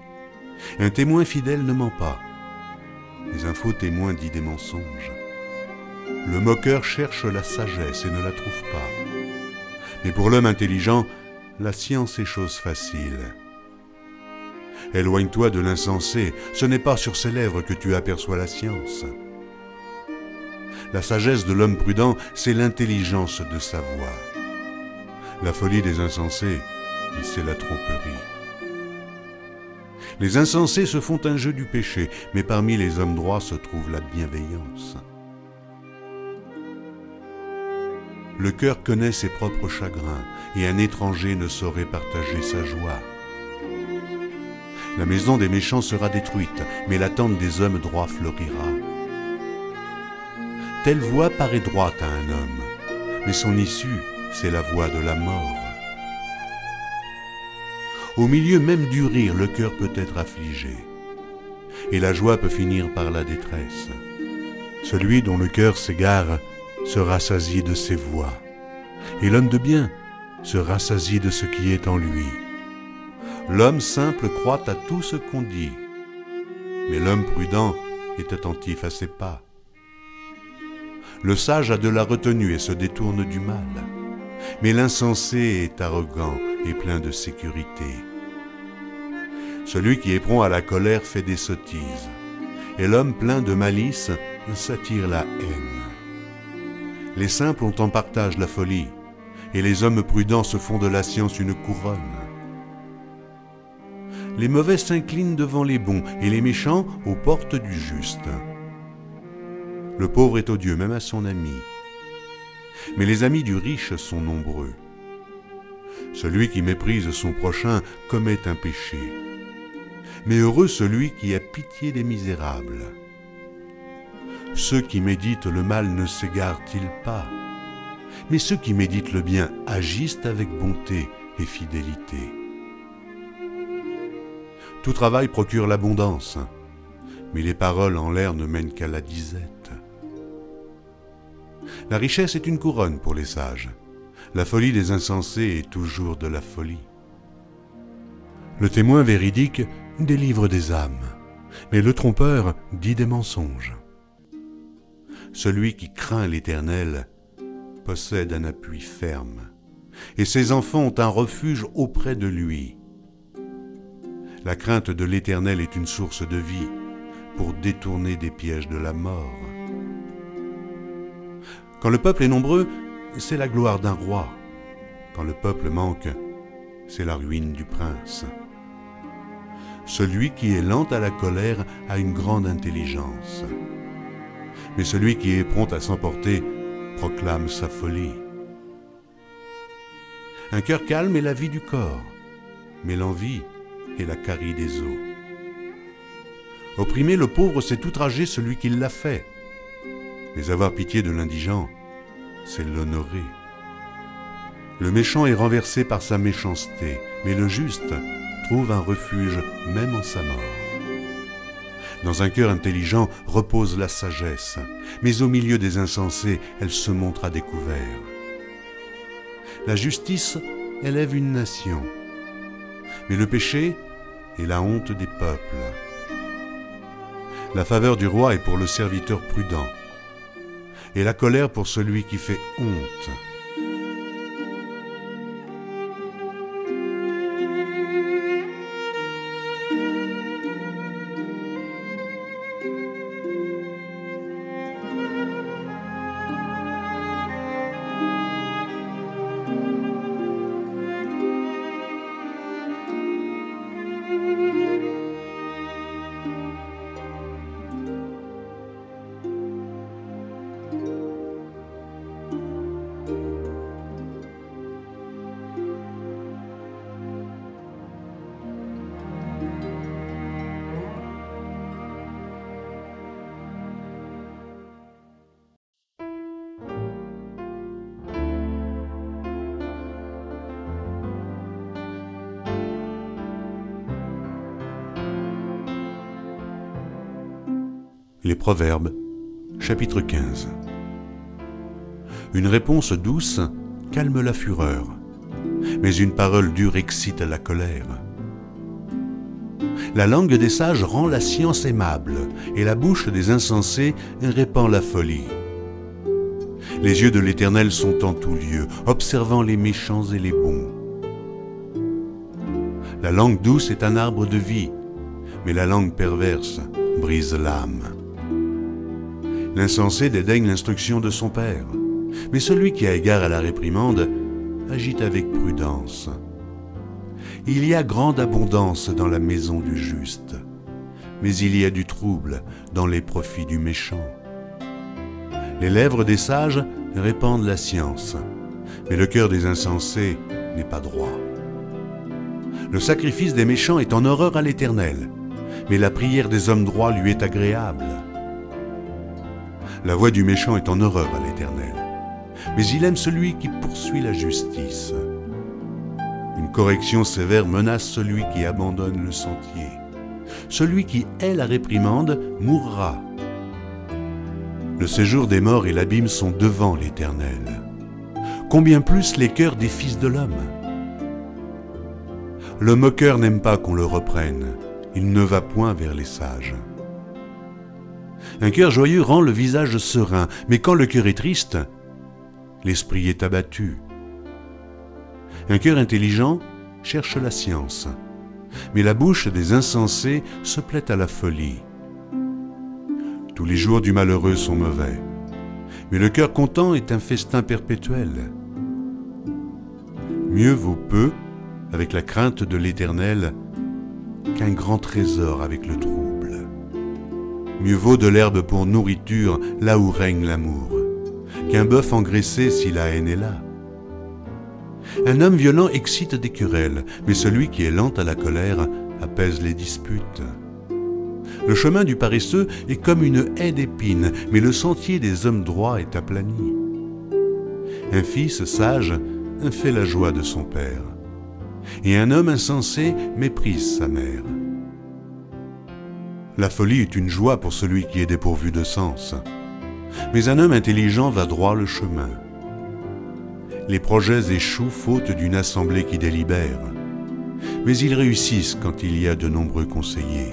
Un témoin fidèle ne ment pas, mais un faux témoin dit des mensonges. Le moqueur cherche la sagesse et ne la trouve pas. Mais pour l'homme intelligent, la science est chose facile. Éloigne-toi de l'insensé, ce n'est pas sur ses lèvres que tu aperçois la science. La sagesse de l'homme prudent, c'est l'intelligence de sa voix. La folie des insensés, c'est la tromperie. Les insensés se font un jeu du péché, mais parmi les hommes droits se trouve la bienveillance. Le cœur connaît ses propres chagrins, et un étranger ne saurait partager sa joie. La maison des méchants sera détruite, mais la tente des hommes droits fleurira. Telle voie paraît droite à un homme, mais son issue, c'est la voie de la mort. Au milieu même du rire, le cœur peut être affligé, et la joie peut finir par la détresse. Celui dont le cœur s'égare se rassasie de ses voix, et l'homme de bien se rassasie de ce qui est en lui. L'homme simple croit à tout ce qu'on dit, mais l'homme prudent est attentif à ses pas. Le sage a de la retenue et se détourne du mal, mais l'insensé est arrogant et plein de sécurité. Celui qui est à la colère fait des sottises, et l'homme plein de malice s'attire la haine. Les simples ont en partage la folie, et les hommes prudents se font de la science une couronne. Les mauvais s'inclinent devant les bons, et les méchants aux portes du juste. Le pauvre est odieux même à son ami, mais les amis du riche sont nombreux. Celui qui méprise son prochain commet un péché, mais heureux celui qui a pitié des misérables. Ceux qui méditent le mal ne s'égarent-ils pas? Mais ceux qui méditent le bien agissent avec bonté et fidélité. Tout travail procure l'abondance, mais les paroles en l'air ne mènent qu'à la disette. La richesse est une couronne pour les sages. La folie des insensés est toujours de la folie. Le témoin véridique délivre des âmes, mais le trompeur dit des mensonges. Celui qui craint l'Éternel possède un appui ferme, et ses enfants ont un refuge auprès de lui. La crainte de l'Éternel est une source de vie pour détourner des pièges de la mort. Quand le peuple est nombreux, c'est la gloire d'un roi. Quand le peuple manque, c'est la ruine du prince. Celui qui est lent à la colère a une grande intelligence mais celui qui est prompt à s'emporter proclame sa folie. Un cœur calme est la vie du corps, mais l'envie est la carie des os. Opprimer le pauvre, c'est outrager celui qui l'a fait, mais avoir pitié de l'indigent, c'est l'honorer. Le méchant est renversé par sa méchanceté, mais le juste trouve un refuge même en sa mort. Dans un cœur intelligent repose la sagesse, mais au milieu des insensés, elle se montre à découvert. La justice élève une nation, mais le péché est la honte des peuples. La faveur du roi est pour le serviteur prudent, et la colère pour celui qui fait honte. Proverbes, chapitre 15. Une réponse douce calme la fureur, mais une parole dure excite la colère. La langue des sages rend la science aimable, et la bouche des insensés répand la folie. Les yeux de l'Éternel sont en tout lieu, observant les méchants et les bons. La langue douce est un arbre de vie, mais la langue perverse brise l'âme. L'insensé dédaigne l'instruction de son père, mais celui qui a égard à la réprimande agit avec prudence. Il y a grande abondance dans la maison du juste, mais il y a du trouble dans les profits du méchant. Les lèvres des sages répandent la science, mais le cœur des insensés n'est pas droit. Le sacrifice des méchants est en horreur à l'Éternel, mais la prière des hommes droits lui est agréable. La voix du méchant est en horreur à l'Éternel, mais il aime celui qui poursuit la justice. Une correction sévère menace celui qui abandonne le sentier. Celui qui hait la réprimande mourra. Le séjour des morts et l'abîme sont devant l'Éternel. Combien plus les cœurs des fils de l'homme Le moqueur n'aime pas qu'on le reprenne, il ne va point vers les sages. Un cœur joyeux rend le visage serein, mais quand le cœur est triste, l'esprit est abattu. Un cœur intelligent cherche la science, mais la bouche des insensés se plaît à la folie. Tous les jours du malheureux sont mauvais, mais le cœur content est un festin perpétuel. Mieux vaut peu, avec la crainte de l'Éternel, qu'un grand trésor avec le trouble. Mieux vaut de l'herbe pour nourriture là où règne l'amour, qu'un bœuf engraissé si la haine est là. Un homme violent excite des querelles, mais celui qui est lent à la colère apaise les disputes. Le chemin du paresseux est comme une haie d'épines, mais le sentier des hommes droits est aplani. Un fils sage fait la joie de son père, et un homme insensé méprise sa mère. La folie est une joie pour celui qui est dépourvu de sens, mais un homme intelligent va droit le chemin. Les projets échouent faute d'une assemblée qui délibère, mais ils réussissent quand il y a de nombreux conseillers.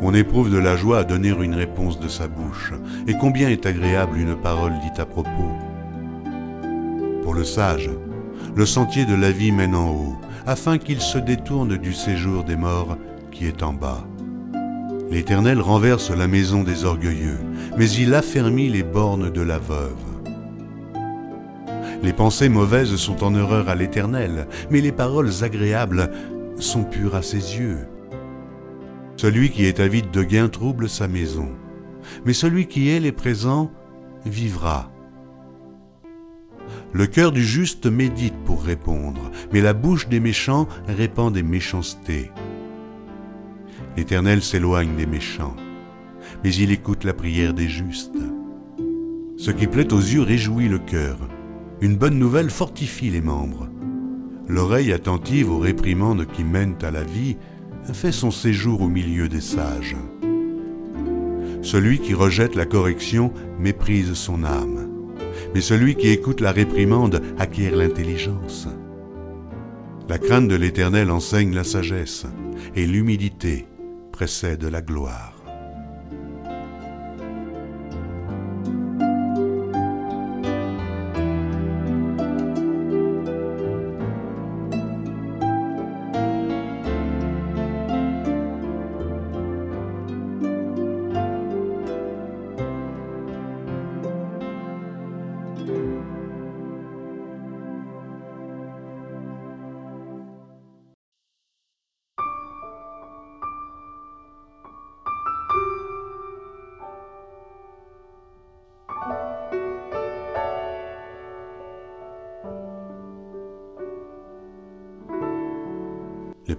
On éprouve de la joie à donner une réponse de sa bouche, et combien est agréable une parole dite à propos. Pour le sage, le sentier de la vie mène en haut, afin qu'il se détourne du séjour des morts qui est en bas. L'Éternel renverse la maison des orgueilleux, mais il affermit les bornes de la veuve. Les pensées mauvaises sont en horreur à l'Éternel, mais les paroles agréables sont pures à ses yeux. Celui qui est avide de gain trouble sa maison, mais celui qui est les présents vivra. Le cœur du juste médite pour répondre, mais la bouche des méchants répand des méchancetés. L'Éternel s'éloigne des méchants, mais il écoute la prière des justes. Ce qui plaît aux yeux réjouit le cœur. Une bonne nouvelle fortifie les membres. L'oreille attentive aux réprimandes qui mènent à la vie fait son séjour au milieu des sages. Celui qui rejette la correction méprise son âme, mais celui qui écoute la réprimande acquiert l'intelligence. La crainte de l'Éternel enseigne la sagesse, et l'humilité précède la gloire.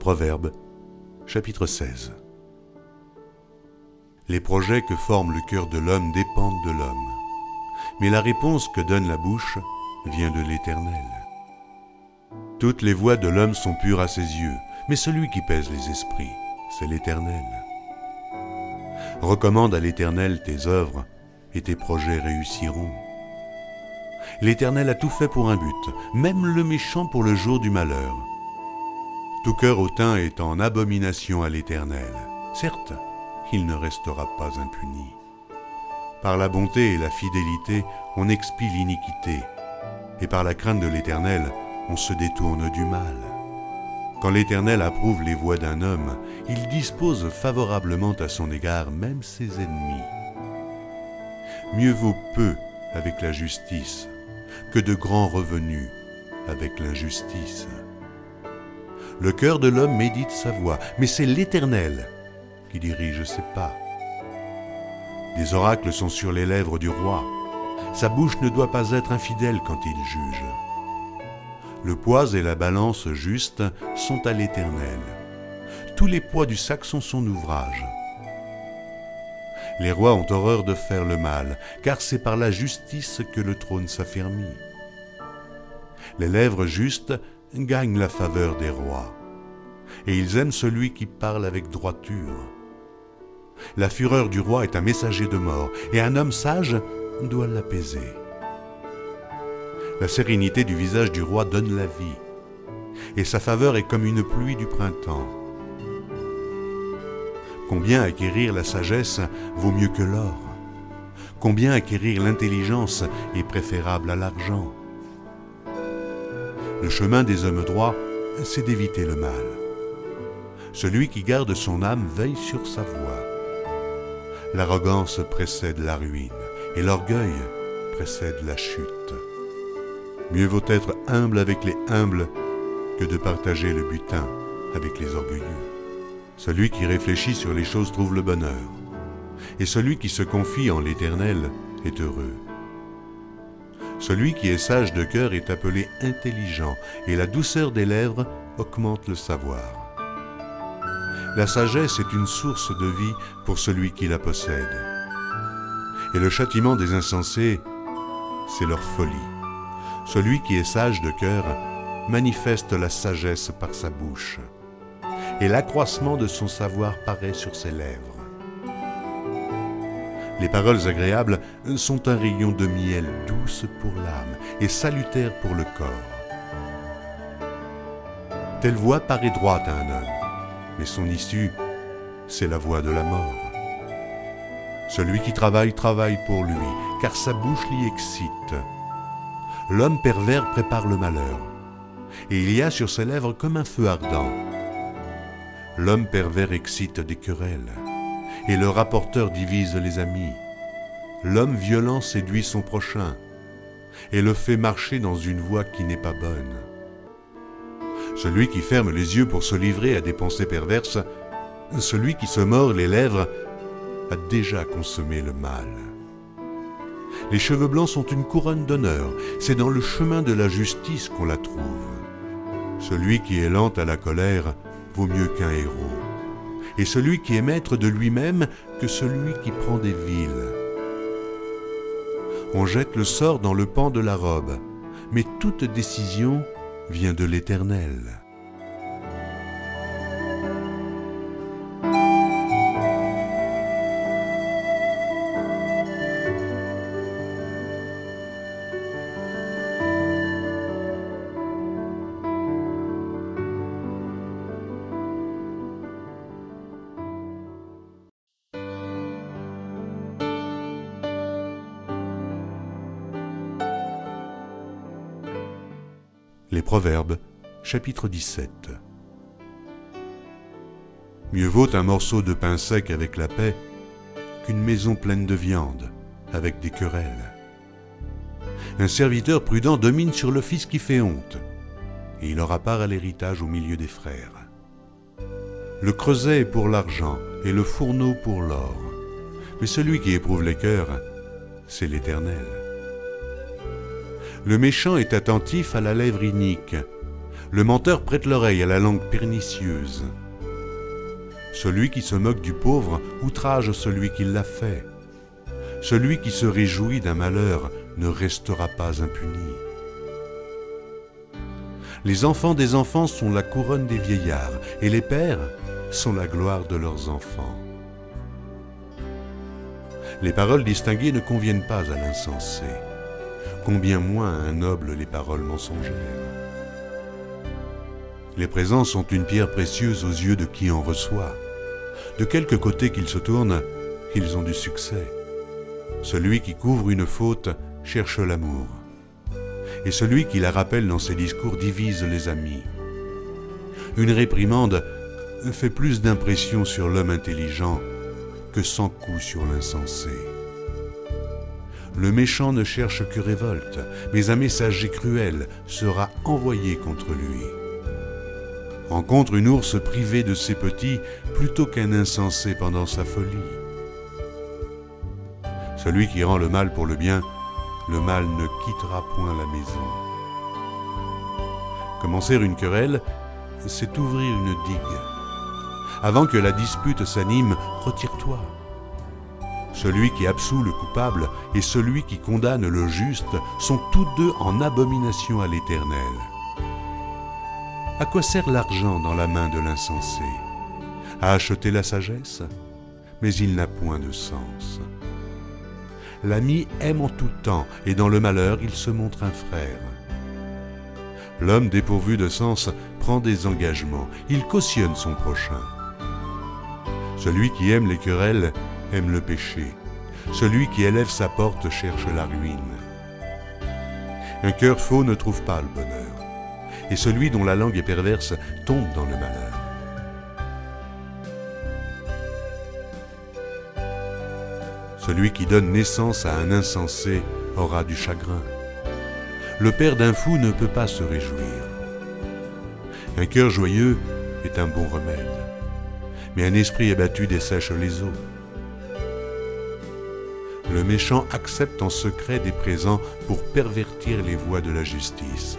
Proverbes, chapitre 16. Les projets que forme le cœur de l'homme dépendent de l'homme, mais la réponse que donne la bouche vient de l'Éternel. Toutes les voies de l'homme sont pures à ses yeux, mais celui qui pèse les esprits, c'est l'Éternel. Recommande à l'Éternel tes œuvres, et tes projets réussiront. L'Éternel a tout fait pour un but, même le méchant pour le jour du malheur. Tout cœur hautain est en abomination à l'Éternel. Certes, il ne restera pas impuni. Par la bonté et la fidélité, on expie l'iniquité, et par la crainte de l'Éternel, on se détourne du mal. Quand l'Éternel approuve les voies d'un homme, il dispose favorablement à son égard même ses ennemis. Mieux vaut peu avec la justice que de grands revenus avec l'injustice. Le cœur de l'homme médite sa voie, mais c'est l'Éternel qui dirige ses pas. Des oracles sont sur les lèvres du roi. Sa bouche ne doit pas être infidèle quand il juge. Le poids et la balance juste sont à l'Éternel. Tous les poids du sac sont son ouvrage. Les rois ont horreur de faire le mal, car c'est par la justice que le trône s'affermit. Les lèvres justes gagnent la faveur des rois, et ils aiment celui qui parle avec droiture. La fureur du roi est un messager de mort, et un homme sage doit l'apaiser. La sérénité du visage du roi donne la vie, et sa faveur est comme une pluie du printemps. Combien acquérir la sagesse vaut mieux que l'or Combien acquérir l'intelligence est préférable à l'argent Le chemin des hommes droits, c'est d'éviter le mal. Celui qui garde son âme veille sur sa voie. L'arrogance précède la ruine et l'orgueil précède la chute. Mieux vaut être humble avec les humbles que de partager le butin avec les orgueilleux. Celui qui réfléchit sur les choses trouve le bonheur, et celui qui se confie en l'Éternel est heureux. Celui qui est sage de cœur est appelé intelligent, et la douceur des lèvres augmente le savoir. La sagesse est une source de vie pour celui qui la possède. Et le châtiment des insensés, c'est leur folie. Celui qui est sage de cœur manifeste la sagesse par sa bouche, et l'accroissement de son savoir paraît sur ses lèvres. Les paroles agréables sont un rayon de miel douce pour l'âme et salutaire pour le corps. Telle voix paraît droite à un homme mais son issue, c'est la voie de la mort. Celui qui travaille travaille pour lui, car sa bouche l'y excite. L'homme pervers prépare le malheur, et il y a sur ses lèvres comme un feu ardent. L'homme pervers excite des querelles, et le rapporteur divise les amis. L'homme violent séduit son prochain, et le fait marcher dans une voie qui n'est pas bonne. Celui qui ferme les yeux pour se livrer à des pensées perverses, celui qui se mord les lèvres, a déjà consommé le mal. Les cheveux blancs sont une couronne d'honneur, c'est dans le chemin de la justice qu'on la trouve. Celui qui est lent à la colère vaut mieux qu'un héros, et celui qui est maître de lui-même que celui qui prend des villes. On jette le sort dans le pan de la robe, mais toute décision vient de l'Éternel. Proverbes, chapitre 17. Mieux vaut un morceau de pain sec avec la paix qu'une maison pleine de viande avec des querelles. Un serviteur prudent domine sur le fils qui fait honte, et il aura part à l'héritage au milieu des frères. Le creuset est pour l'argent et le fourneau pour l'or, mais celui qui éprouve les cœurs, c'est l'Éternel. Le méchant est attentif à la lèvre inique. Le menteur prête l'oreille à la langue pernicieuse. Celui qui se moque du pauvre outrage celui qui l'a fait. Celui qui se réjouit d'un malheur ne restera pas impuni. Les enfants des enfants sont la couronne des vieillards, et les pères sont la gloire de leurs enfants. Les paroles distinguées ne conviennent pas à l'insensé combien moins noble les paroles mensongères. Les présents sont une pierre précieuse aux yeux de qui en reçoit. De quelque côté qu'ils se tournent, ils ont du succès. Celui qui couvre une faute cherche l'amour. Et celui qui la rappelle dans ses discours divise les amis. Une réprimande fait plus d'impression sur l'homme intelligent que cent coups sur l'insensé. Le méchant ne cherche que révolte, mais un messager cruel sera envoyé contre lui. Rencontre une ours privée de ses petits plutôt qu'un insensé pendant sa folie. Celui qui rend le mal pour le bien, le mal ne quittera point la maison. Commencer une querelle, c'est ouvrir une digue. Avant que la dispute s'anime, retire-toi. Celui qui absout le coupable et celui qui condamne le juste sont tous deux en abomination à l'Éternel. À quoi sert l'argent dans la main de l'insensé? À acheter la sagesse? Mais il n'a point de sens. L'ami aime en tout temps, et dans le malheur il se montre un frère. L'homme dépourvu de sens prend des engagements, il cautionne son prochain. Celui qui aime les querelles aime le péché. Celui qui élève sa porte cherche la ruine. Un cœur faux ne trouve pas le bonheur, et celui dont la langue est perverse tombe dans le malheur. Celui qui donne naissance à un insensé aura du chagrin. Le père d'un fou ne peut pas se réjouir. Un cœur joyeux est un bon remède, mais un esprit abattu dessèche les eaux. Le méchant accepte en secret des présents pour pervertir les voies de la justice.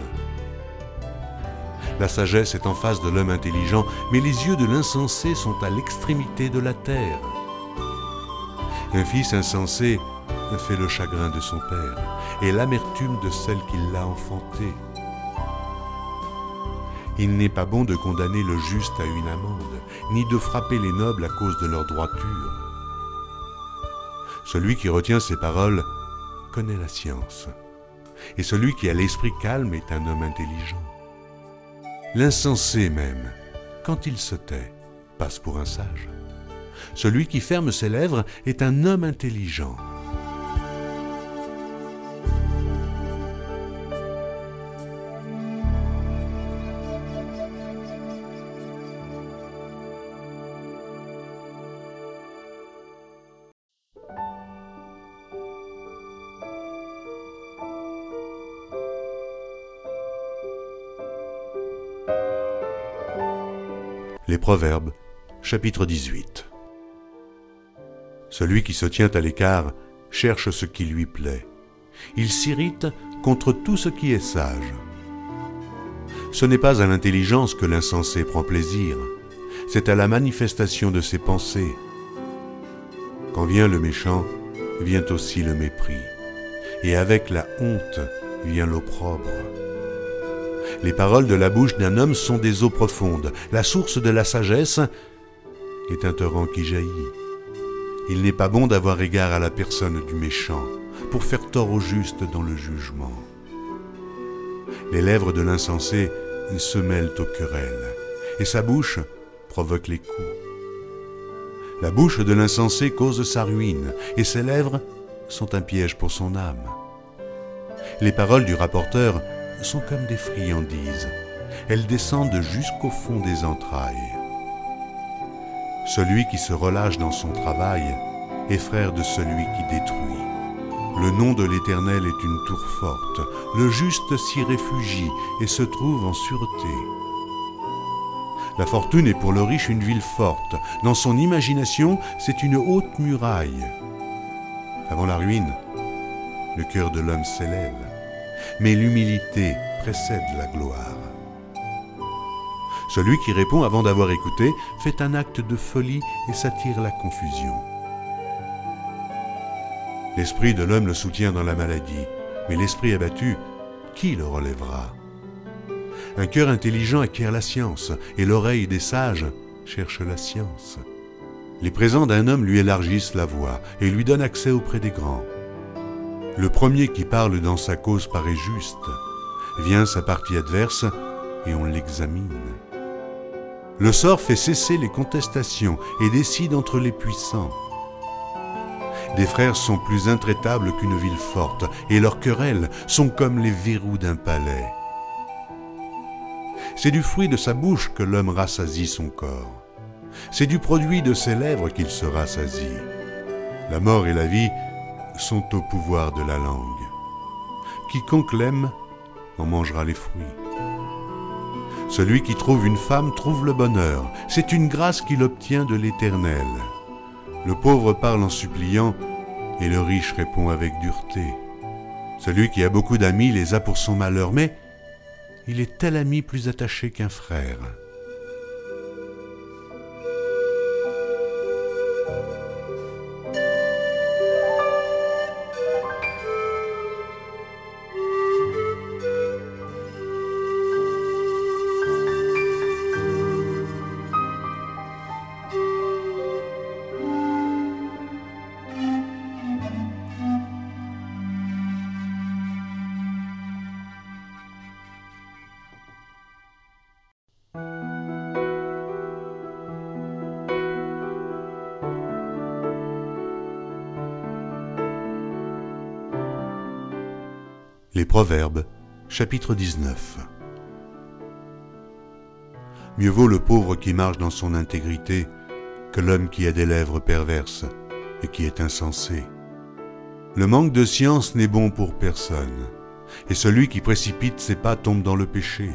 La sagesse est en face de l'homme intelligent, mais les yeux de l'insensé sont à l'extrémité de la terre. Un fils insensé fait le chagrin de son père et l'amertume de celle qui l'a enfanté. Il n'est pas bon de condamner le juste à une amende, ni de frapper les nobles à cause de leur droiture. Celui qui retient ses paroles connaît la science, et celui qui a l'esprit calme est un homme intelligent. L'insensé même, quand il se tait, passe pour un sage. Celui qui ferme ses lèvres est un homme intelligent. Les Proverbes, chapitre 18. Celui qui se tient à l'écart cherche ce qui lui plaît. Il s'irrite contre tout ce qui est sage. Ce n'est pas à l'intelligence que l'insensé prend plaisir, c'est à la manifestation de ses pensées. Quand vient le méchant, vient aussi le mépris, et avec la honte vient l'opprobre. Les paroles de la bouche d'un homme sont des eaux profondes. La source de la sagesse est un torrent qui jaillit. Il n'est pas bon d'avoir égard à la personne du méchant pour faire tort au juste dans le jugement. Les lèvres de l'insensé se mêlent aux querelles, et sa bouche provoque les coups. La bouche de l'insensé cause sa ruine, et ses lèvres sont un piège pour son âme. Les paroles du rapporteur sont comme des friandises. Elles descendent jusqu'au fond des entrailles. Celui qui se relâche dans son travail est frère de celui qui détruit. Le nom de l'Éternel est une tour forte. Le juste s'y réfugie et se trouve en sûreté. La fortune est pour le riche une ville forte. Dans son imagination, c'est une haute muraille. Avant la ruine, le cœur de l'homme s'élève mais l'humilité précède la gloire. Celui qui répond avant d'avoir écouté fait un acte de folie et s'attire la confusion. L'esprit de l'homme le soutient dans la maladie, mais l'esprit abattu, qui le relèvera? Un cœur intelligent acquiert la science, et l'oreille des sages cherche la science. Les présents d'un homme lui élargissent la voie et lui donnent accès auprès des grands. Le premier qui parle dans sa cause paraît juste. Vient sa partie adverse et on l'examine. Le sort fait cesser les contestations et décide entre les puissants. Des frères sont plus intraitables qu'une ville forte, et leurs querelles sont comme les verrous d'un palais. C'est du fruit de sa bouche que l'homme rassasie son corps. C'est du produit de ses lèvres qu'il se rassasie. La mort et la vie sont au pouvoir de la langue. Quiconque l'aime en mangera les fruits. Celui qui trouve une femme trouve le bonheur. C'est une grâce qu'il obtient de l'Éternel. Le pauvre parle en suppliant et le riche répond avec dureté. Celui qui a beaucoup d'amis les a pour son malheur, mais il est tel ami plus attaché qu'un frère. Proverbes, chapitre 19. Mieux vaut le pauvre qui marche dans son intégrité que l'homme qui a des lèvres perverses et qui est insensé. Le manque de science n'est bon pour personne, et celui qui précipite ses pas tombe dans le péché.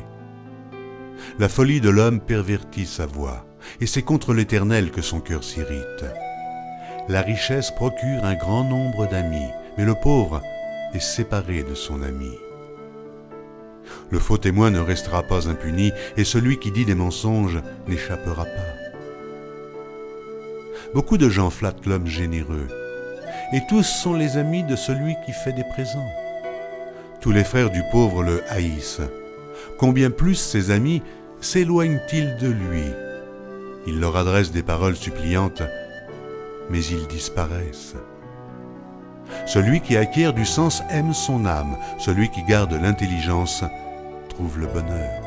La folie de l'homme pervertit sa voix, et c'est contre l'Éternel que son cœur s'irrite. La richesse procure un grand nombre d'amis, mais le pauvre est séparé de son ami. Le faux témoin ne restera pas impuni, et celui qui dit des mensonges n'échappera pas. Beaucoup de gens flattent l'homme généreux, et tous sont les amis de celui qui fait des présents. Tous les frères du pauvre le haïssent. Combien plus ses amis s'éloignent-ils de lui? Il leur adresse des paroles suppliantes, mais ils disparaissent. Celui qui acquiert du sens aime son âme, celui qui garde l'intelligence trouve le bonheur.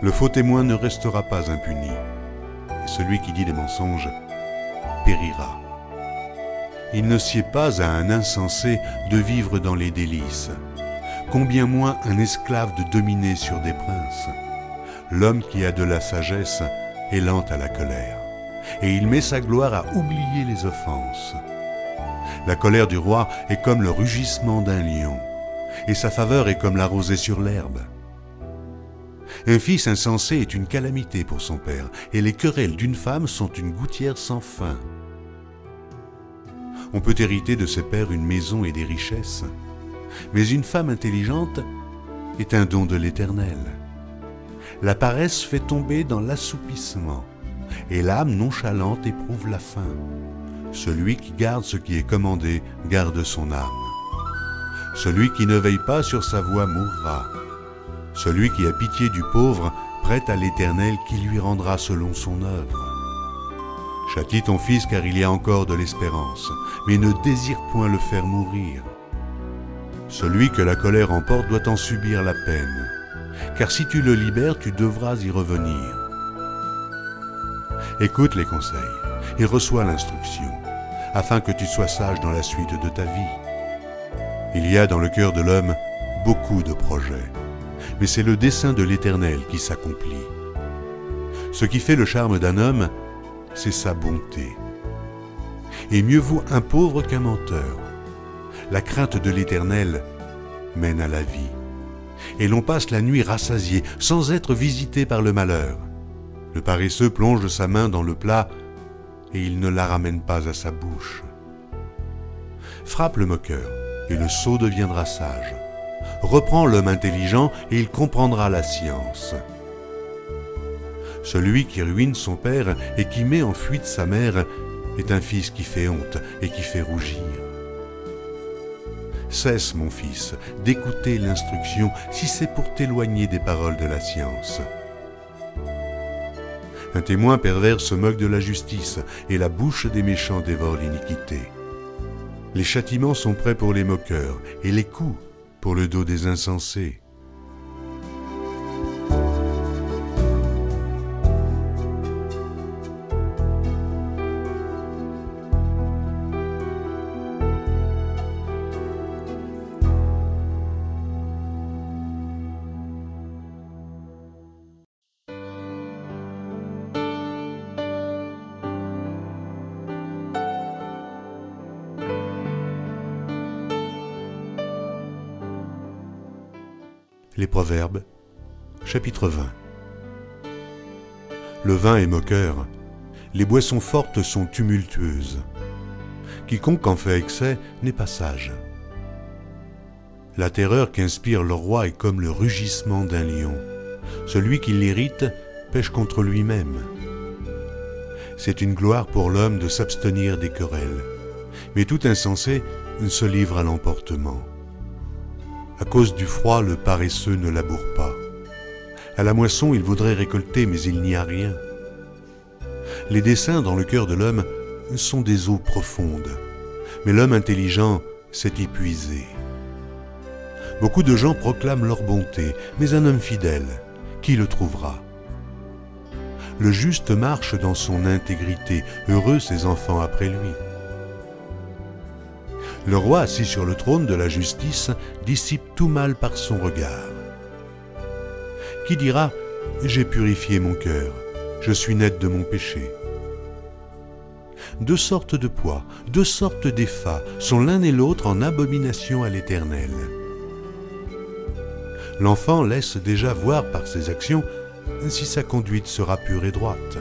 Le faux témoin ne restera pas impuni, et celui qui dit des mensonges périra. Il ne sied pas à un insensé de vivre dans les délices, combien moins un esclave de dominer sur des princes? L'homme qui a de la sagesse est lent à la colère, et il met sa gloire à oublier les offenses. La colère du roi est comme le rugissement d'un lion, et sa faveur est comme la rosée sur l'herbe. Un fils insensé est une calamité pour son père, et les querelles d'une femme sont une gouttière sans fin. On peut hériter de ses pères une maison et des richesses, mais une femme intelligente est un don de l'Éternel. La paresse fait tomber dans l'assoupissement, et l'âme nonchalante éprouve la faim. Celui qui garde ce qui est commandé garde son âme. Celui qui ne veille pas sur sa voie mourra. Celui qui a pitié du pauvre prête à l'Éternel qui lui rendra selon son œuvre. Châtie ton fils car il y a encore de l'espérance, mais ne désire point le faire mourir. Celui que la colère emporte doit en subir la peine, car si tu le libères, tu devras y revenir. Écoute les conseils et reçois l'instruction, afin que tu sois sage dans la suite de ta vie. Il y a dans le cœur de l'homme beaucoup de projets, mais c'est le dessein de l'Éternel qui s'accomplit. Ce qui fait le charme d'un homme, c'est sa bonté. Et mieux vaut un pauvre qu'un menteur. La crainte de l'Éternel mène à la vie. Et l'on passe la nuit rassasié, sans être visité par le malheur. Le paresseux plonge sa main dans le plat et il ne la ramène pas à sa bouche. Frappe le moqueur, et le sot deviendra sage. Reprends l'homme intelligent, et il comprendra la science. Celui qui ruine son père et qui met en fuite sa mère est un fils qui fait honte et qui fait rougir. Cesse, mon fils, d'écouter l'instruction si c'est pour t'éloigner des paroles de la science. Un témoin pervers se moque de la justice, et la bouche des méchants dévore l'iniquité. Les châtiments sont prêts pour les moqueurs, et les coups pour le dos des insensés. Proverbes, chapitre 20 Le vin est moqueur, les boissons fortes sont tumultueuses. Quiconque en fait excès n'est pas sage. La terreur qu'inspire le roi est comme le rugissement d'un lion. Celui qui l'irrite pêche contre lui-même. C'est une gloire pour l'homme de s'abstenir des querelles, mais tout insensé se livre à l'emportement. À cause du froid, le paresseux ne laboure pas. À la moisson, il voudrait récolter, mais il n'y a rien. Les desseins dans le cœur de l'homme sont des eaux profondes, mais l'homme intelligent s'est épuisé. Beaucoup de gens proclament leur bonté, mais un homme fidèle, qui le trouvera? Le juste marche dans son intégrité, heureux ses enfants après lui. Le roi assis sur le trône de la justice dissipe tout mal par son regard. Qui dira J'ai purifié mon cœur, je suis net de mon péché Deux sortes de poids, deux sortes d'effats sont l'un et l'autre en abomination à l'Éternel. L'enfant laisse déjà voir par ses actions si sa conduite sera pure et droite.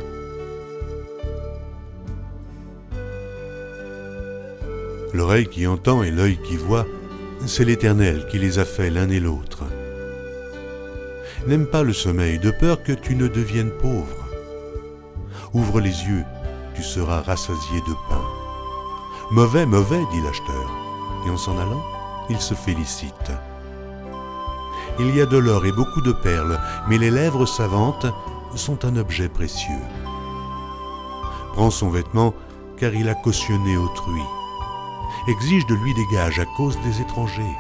L'oreille qui entend et l'œil qui voit, c'est l'Éternel qui les a faits l'un et l'autre. N'aime pas le sommeil de peur que tu ne deviennes pauvre. Ouvre les yeux, tu seras rassasié de pain. Mauvais, mauvais, dit l'acheteur, et en s'en allant, il se félicite. Il y a de l'or et beaucoup de perles, mais les lèvres savantes sont un objet précieux. Prends son vêtement, car il a cautionné autrui. Exige de lui des gages à cause des étrangers.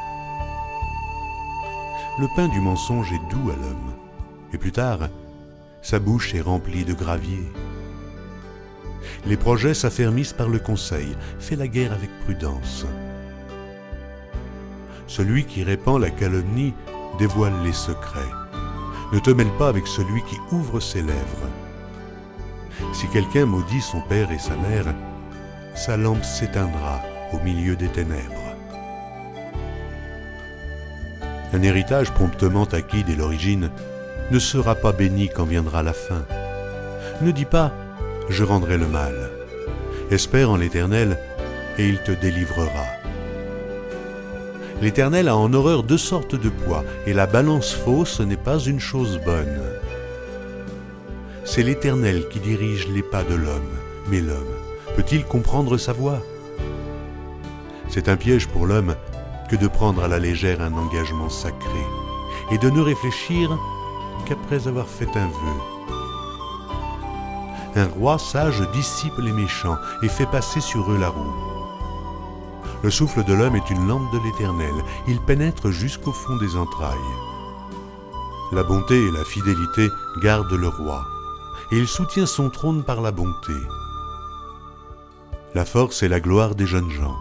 Le pain du mensonge est doux à l'homme, et plus tard, sa bouche est remplie de gravier. Les projets s'affermissent par le conseil, fais la guerre avec prudence. Celui qui répand la calomnie dévoile les secrets. Ne te mêle pas avec celui qui ouvre ses lèvres. Si quelqu'un maudit son père et sa mère, sa lampe s'éteindra au milieu des ténèbres. Un héritage promptement acquis dès l'origine ne sera pas béni quand viendra la fin. Ne dis pas ⁇ Je rendrai le mal ⁇ Espère en l'Éternel et il te délivrera. L'Éternel a en horreur deux sortes de poids, et la balance fausse n'est pas une chose bonne. C'est l'Éternel qui dirige les pas de l'homme, mais l'homme peut-il comprendre sa voix? C'est un piège pour l'homme que de prendre à la légère un engagement sacré, et de ne réfléchir qu'après avoir fait un vœu. Un roi sage dissipe les méchants et fait passer sur eux la roue. Le souffle de l'homme est une lampe de l'Éternel, il pénètre jusqu'au fond des entrailles. La bonté et la fidélité gardent le roi, et il soutient son trône par la bonté. La force est la gloire des jeunes gens,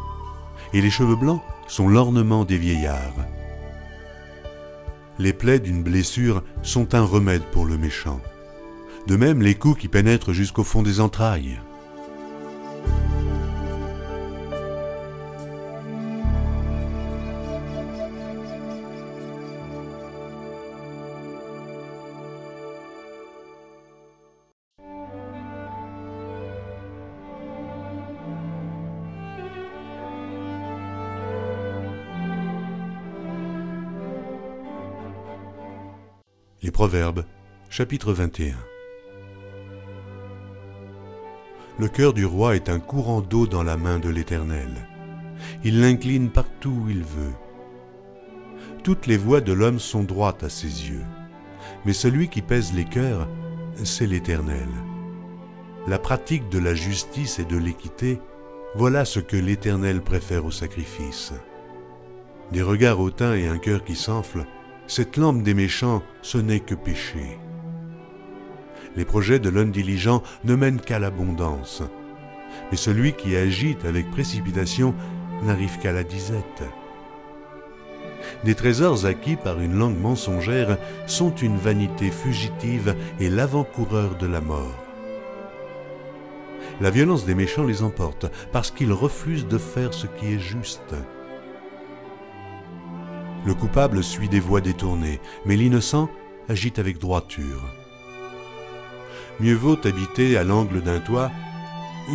et les cheveux blancs sont l'ornement des vieillards. Les plaies d'une blessure sont un remède pour le méchant. De même les coups qui pénètrent jusqu'au fond des entrailles. Les Proverbes, chapitre 21 Le cœur du roi est un courant d'eau dans la main de l'Éternel. Il l'incline partout où il veut. Toutes les voies de l'homme sont droites à ses yeux, mais celui qui pèse les cœurs, c'est l'Éternel. La pratique de la justice et de l'équité, voilà ce que l'Éternel préfère au sacrifice. Des regards hautains et un cœur qui s'enfle, cette lampe des méchants, ce n'est que péché. Les projets de l'homme diligent ne mènent qu'à l'abondance, mais celui qui agite avec précipitation n'arrive qu'à la disette. Des trésors acquis par une langue mensongère sont une vanité fugitive et l'avant-coureur de la mort. La violence des méchants les emporte parce qu'ils refusent de faire ce qui est juste. Le coupable suit des voies détournées, mais l'innocent agite avec droiture. Mieux vaut habiter à l'angle d'un toit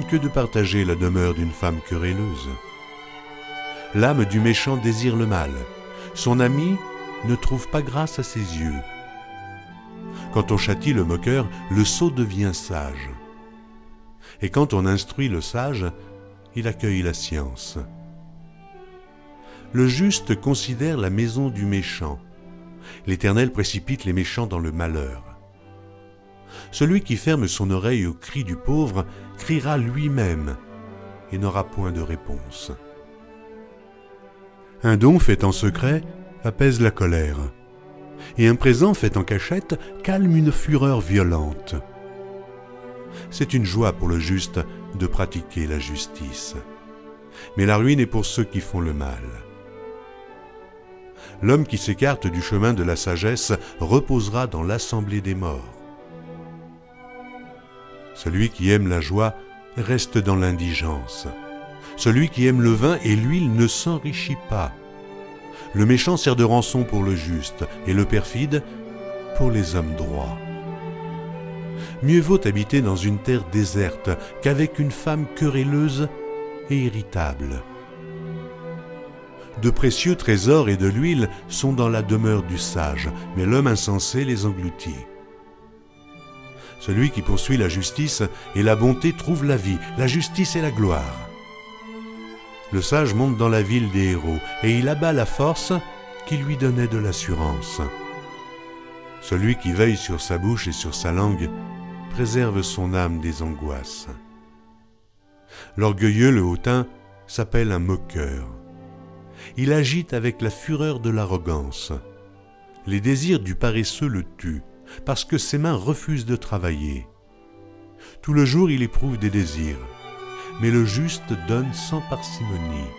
que de partager la demeure d'une femme querelleuse. L'âme du méchant désire le mal. Son ami ne trouve pas grâce à ses yeux. Quand on châtie le moqueur, le sot devient sage. Et quand on instruit le sage, il accueille la science le juste considère la maison du méchant. L'Éternel précipite les méchants dans le malheur. Celui qui ferme son oreille au cri du pauvre criera lui-même et n'aura point de réponse. Un don fait en secret apaise la colère, et un présent fait en cachette calme une fureur violente. C'est une joie pour le juste de pratiquer la justice mais la ruine est pour ceux qui font le mal. L'homme qui s'écarte du chemin de la sagesse reposera dans l'assemblée des morts. Celui qui aime la joie reste dans l'indigence. Celui qui aime le vin et l'huile ne s'enrichit pas. Le méchant sert de rançon pour le juste et le perfide pour les hommes droits. Mieux vaut habiter dans une terre déserte qu'avec une femme querelleuse et irritable. De précieux trésors et de l'huile sont dans la demeure du sage, mais l'homme insensé les engloutit. Celui qui poursuit la justice et la bonté trouve la vie, la justice et la gloire. Le sage monte dans la ville des héros et il abat la force qui lui donnait de l'assurance. Celui qui veille sur sa bouche et sur sa langue préserve son âme des angoisses. L'orgueilleux, le hautain, s'appelle un moqueur. Il agite avec la fureur de l'arrogance. Les désirs du paresseux le tuent, parce que ses mains refusent de travailler. Tout le jour il éprouve des désirs, mais le juste donne sans parcimonie.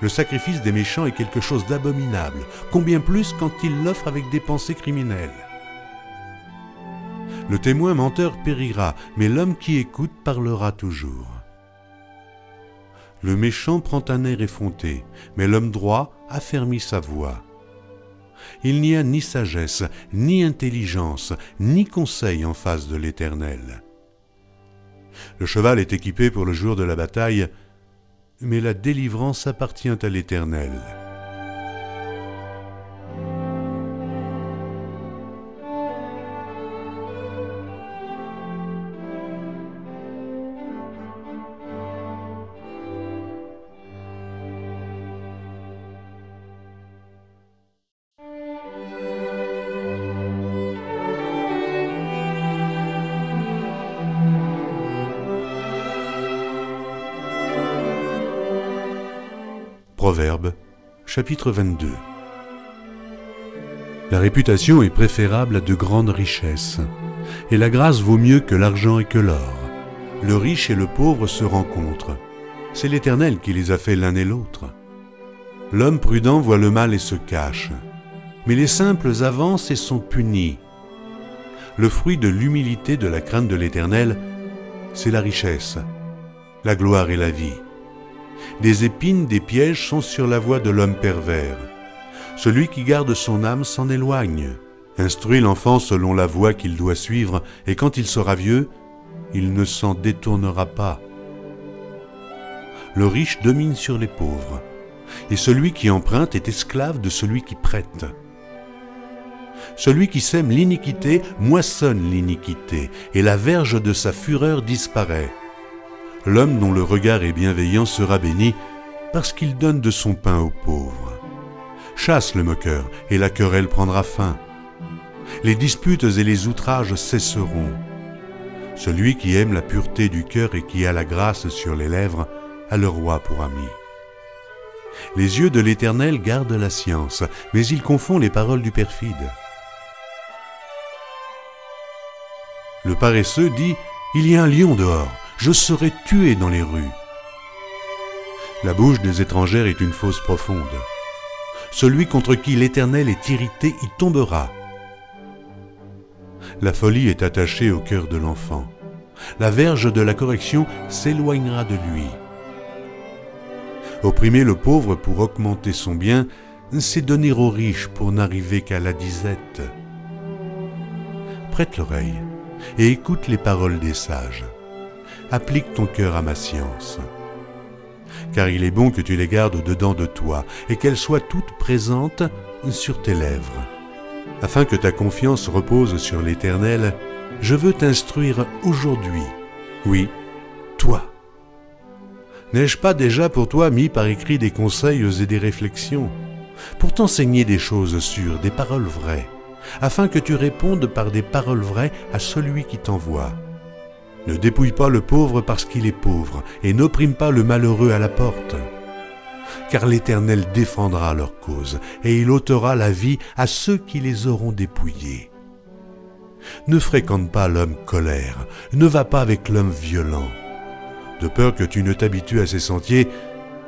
Le sacrifice des méchants est quelque chose d'abominable, combien plus quand ils l'offrent avec des pensées criminelles. Le témoin menteur périra, mais l'homme qui écoute parlera toujours. Le méchant prend un air effronté, mais l'homme droit affermit sa voix. Il n'y a ni sagesse, ni intelligence, ni conseil en face de l'Éternel. Le cheval est équipé pour le jour de la bataille, mais la délivrance appartient à l'Éternel. Proverbe, chapitre 22 La réputation est préférable à de grandes richesses, et la grâce vaut mieux que l'argent et que l'or. Le riche et le pauvre se rencontrent. C'est l'Éternel qui les a fait l'un et l'autre. L'homme prudent voit le mal et se cache, mais les simples avancent et sont punis. Le fruit de l'humilité de la crainte de l'Éternel, c'est la richesse, la gloire et la vie. Des épines, des pièges sont sur la voie de l'homme pervers. Celui qui garde son âme s'en éloigne. Instruit l'enfant selon la voie qu'il doit suivre, et quand il sera vieux, il ne s'en détournera pas. Le riche domine sur les pauvres, et celui qui emprunte est esclave de celui qui prête. Celui qui sème l'iniquité moissonne l'iniquité, et la verge de sa fureur disparaît. L'homme dont le regard est bienveillant sera béni parce qu'il donne de son pain aux pauvres. Chasse le moqueur et la querelle prendra fin. Les disputes et les outrages cesseront. Celui qui aime la pureté du cœur et qui a la grâce sur les lèvres a le roi pour ami. Les yeux de l'Éternel gardent la science, mais il confond les paroles du perfide. Le paresseux dit, Il y a un lion dehors, je serai tué dans les rues. La bouche des étrangères est une fosse profonde. Celui contre qui l'Éternel est irrité y tombera. La folie est attachée au cœur de l'enfant. La verge de la correction s'éloignera de lui. Opprimer le pauvre pour augmenter son bien, c'est donner aux riches pour n'arriver qu'à la disette. Prête l'oreille et écoute les paroles des sages applique ton cœur à ma science. Car il est bon que tu les gardes dedans de toi et qu'elles soient toutes présentes sur tes lèvres. Afin que ta confiance repose sur l'Éternel, je veux t'instruire aujourd'hui. Oui, toi. N'ai-je pas déjà pour toi mis par écrit des conseils et des réflexions, pour t'enseigner des choses sûres, des paroles vraies, afin que tu répondes par des paroles vraies à celui qui t'envoie? Ne dépouille pas le pauvre parce qu'il est pauvre, et n'opprime pas le malheureux à la porte. Car l'Éternel défendra leur cause, et il ôtera la vie à ceux qui les auront dépouillés. Ne fréquente pas l'homme colère, ne va pas avec l'homme violent. de peur que tu ne t'habitues à ces sentiers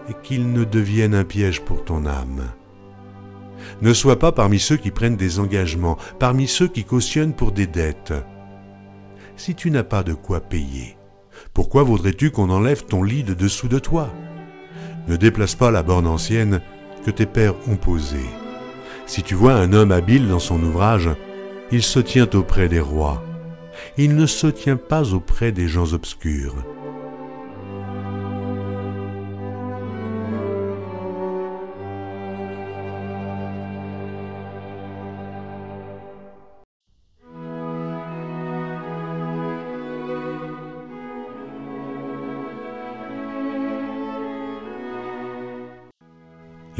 et qu'ils ne deviennent un piège pour ton âme. Ne sois pas parmi ceux qui prennent des engagements, parmi ceux qui cautionnent pour des dettes. Si tu n'as pas de quoi payer, pourquoi voudrais-tu qu'on enlève ton lit de dessous de toi? Ne déplace pas la borne ancienne que tes pères ont posée. Si tu vois un homme habile dans son ouvrage, il se tient auprès des rois. Il ne se tient pas auprès des gens obscurs.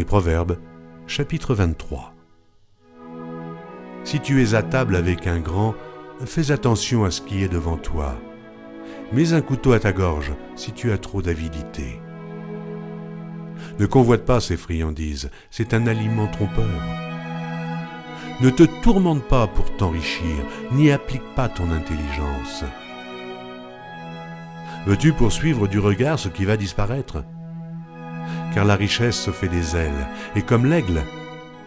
Proverbes, chapitre 23. Si tu es à table avec un grand, fais attention à ce qui est devant toi. Mets un couteau à ta gorge si tu as trop d'avidité. Ne convoite pas ces friandises, c'est un aliment trompeur. Ne te tourmente pas pour t'enrichir, n'y applique pas ton intelligence. Veux-tu poursuivre du regard ce qui va disparaître? Car la richesse se fait des ailes, et comme l'aigle,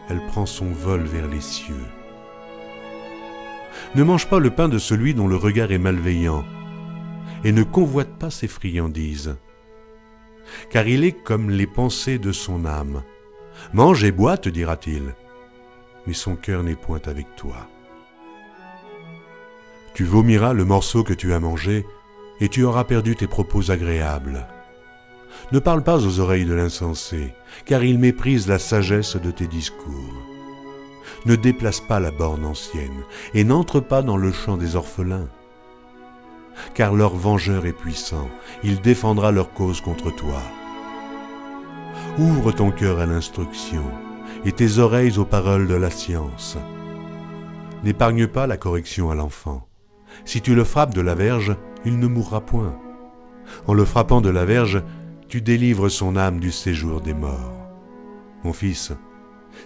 elle prend son vol vers les cieux. Ne mange pas le pain de celui dont le regard est malveillant, et ne convoite pas ses friandises, car il est comme les pensées de son âme. Mange et bois, te dira-t-il, mais son cœur n'est point avec toi. Tu vomiras le morceau que tu as mangé, et tu auras perdu tes propos agréables. Ne parle pas aux oreilles de l'insensé, car il méprise la sagesse de tes discours. Ne déplace pas la borne ancienne, et n'entre pas dans le champ des orphelins. Car leur vengeur est puissant, il défendra leur cause contre toi. Ouvre ton cœur à l'instruction, et tes oreilles aux paroles de la science. N'épargne pas la correction à l'enfant. Si tu le frappes de la verge, il ne mourra point. En le frappant de la verge, tu délivres son âme du séjour des morts. Mon fils,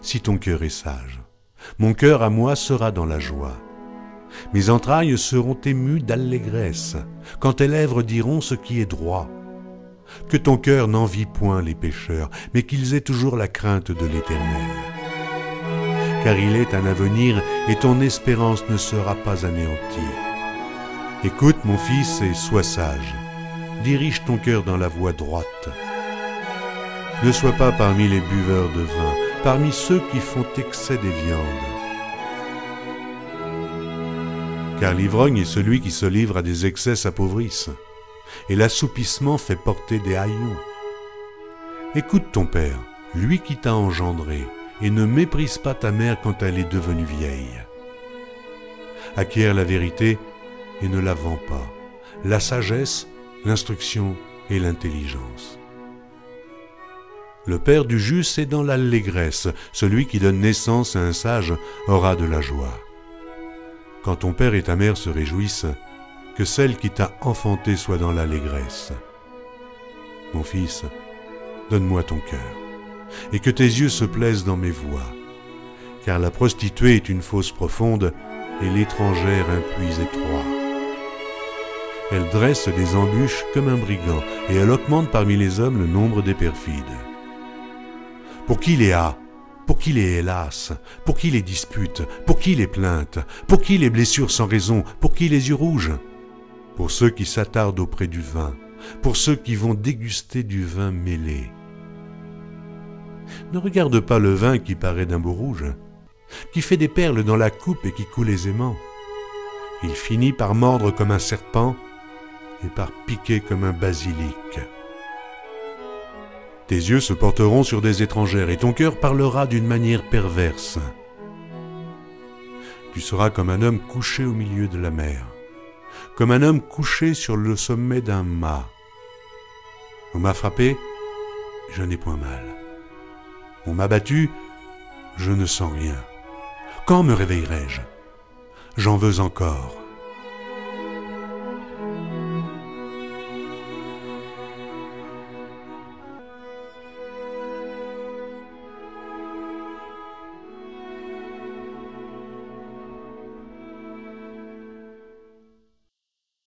si ton cœur est sage, mon cœur à moi sera dans la joie. Mes entrailles seront émues d'allégresse quand tes lèvres diront ce qui est droit. Que ton cœur n'envie point les pécheurs, mais qu'ils aient toujours la crainte de l'Éternel. Car il est un avenir et ton espérance ne sera pas anéantie. Écoute mon fils et sois sage dirige ton cœur dans la voie droite. Ne sois pas parmi les buveurs de vin, parmi ceux qui font excès des viandes. Car l'ivrogne est celui qui se livre à des excès s'appauvrissent, et l'assoupissement fait porter des haillons. Écoute ton père, lui qui t'a engendré, et ne méprise pas ta mère quand elle est devenue vieille. Acquiert la vérité et ne la vends pas. La sagesse l'instruction et l'intelligence. Le Père du juste est dans l'allégresse, celui qui donne naissance à un sage aura de la joie. Quand ton Père et ta Mère se réjouissent, que celle qui t'a enfanté soit dans l'allégresse. Mon fils, donne-moi ton cœur, et que tes yeux se plaisent dans mes voix, car la prostituée est une fosse profonde, et l'étrangère un puits étroit. Elle dresse des embûches comme un brigand, et elle augmente parmi les hommes le nombre des perfides. Pour qui les a Pour qui les hélas Pour qui les disputes Pour qui les plaintes Pour qui les blessures sans raison Pour qui les yeux rouges? Pour ceux qui s'attardent auprès du vin, pour ceux qui vont déguster du vin mêlé. Ne regarde pas le vin qui paraît d'un beau rouge, qui fait des perles dans la coupe et qui coule aisément. Il finit par mordre comme un serpent et par piquer comme un basilic. Tes yeux se porteront sur des étrangères et ton cœur parlera d'une manière perverse. Tu seras comme un homme couché au milieu de la mer, comme un homme couché sur le sommet d'un mât. On m'a frappé, je n'ai point mal. On m'a battu, je ne sens rien. Quand me réveillerai-je? J'en veux encore.